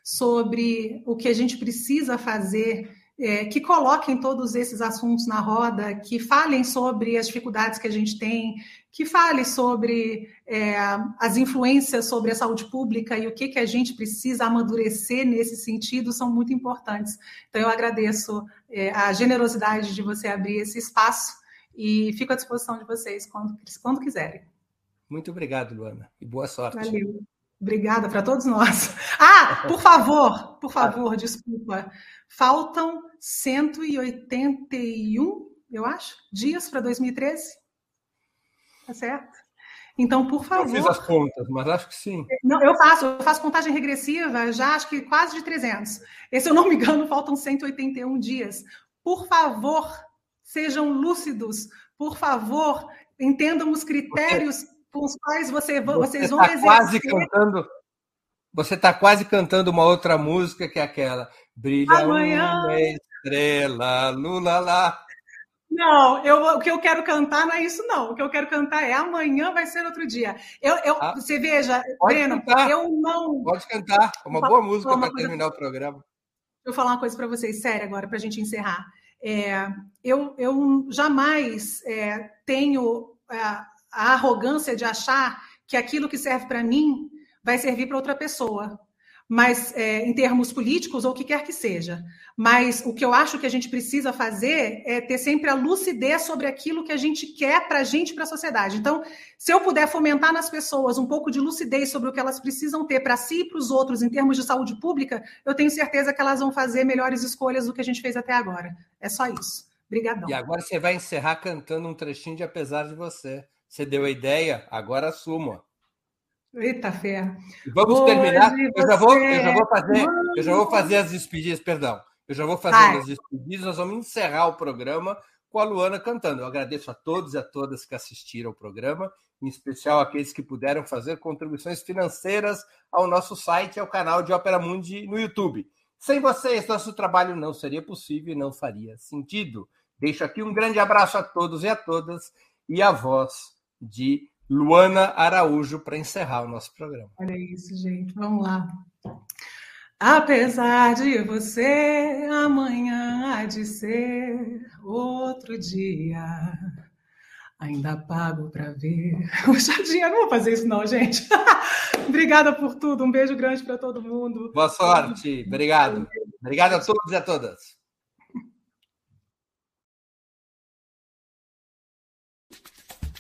sobre o que a gente precisa fazer, é, que coloquem todos esses assuntos na roda, que falem sobre as dificuldades que a gente tem, que fale sobre é, as influências sobre a saúde pública e o que, que a gente precisa amadurecer nesse sentido, são muito importantes. Então, eu agradeço é, a generosidade de você abrir esse espaço e fico à disposição de vocês quando, quando quiserem. Muito obrigado, Luana, e boa sorte. Valeu. Obrigada para todos nós. Ah, por favor, por favor, desculpa. Faltam 181, eu acho, dias para 2013. Tá certo? Então, por favor. Eu fiz as contas, mas acho que sim. Não, eu faço, eu faço contagem regressiva, já acho que quase de 300. E, se eu não me engano, faltam 181 dias. Por favor, sejam lúcidos. Por favor, entendam os critérios com os quais você, vocês vão tá exercer. Quase cantando, você está quase cantando uma outra música que é aquela Brilha Amanhã... uma estrela, lula lá. Não, eu, o que eu quero cantar não é isso, não. O que eu quero cantar é amanhã vai ser outro dia. Eu, eu, ah, você veja, Breno, cantar. eu não. Pode cantar, é uma boa música para terminar o programa. Deixa eu falar uma coisa para vocês, séria agora, para a gente encerrar. É, eu, eu jamais é, tenho é, a arrogância de achar que aquilo que serve para mim vai servir para outra pessoa mas é, em termos políticos ou o que quer que seja. Mas o que eu acho que a gente precisa fazer é ter sempre a lucidez sobre aquilo que a gente quer para a gente para a sociedade. Então, se eu puder fomentar nas pessoas um pouco de lucidez sobre o que elas precisam ter para si e para os outros em termos de saúde pública, eu tenho certeza que elas vão fazer melhores escolhas do que a gente fez até agora. É só isso. Obrigadão. E agora você vai encerrar cantando um trechinho de Apesar de Você. Você deu a ideia, agora assuma. Eita ferro. Vamos Hoje terminar. Eu já, vou, eu já vou fazer, eu já vou fazer as despedidas, perdão. Eu já vou fazer as despedidas, nós vamos encerrar o programa com a Luana cantando. Eu agradeço a todos e a todas que assistiram ao programa, em especial aqueles que puderam fazer contribuições financeiras ao nosso site e ao canal de Opera Mundi no YouTube. Sem vocês, nosso trabalho não seria possível e não faria sentido. Deixo aqui um grande abraço a todos e a todas e a voz de Luana Araújo para encerrar o nosso programa. Olha isso, gente. Vamos lá. Apesar de você, amanhã há de ser outro dia. Ainda pago para ver. Puxadinha, não vou fazer isso, não, gente. Obrigada por tudo. Um beijo grande para todo mundo. Boa sorte. Obrigado. Obrigado a todos e a todas.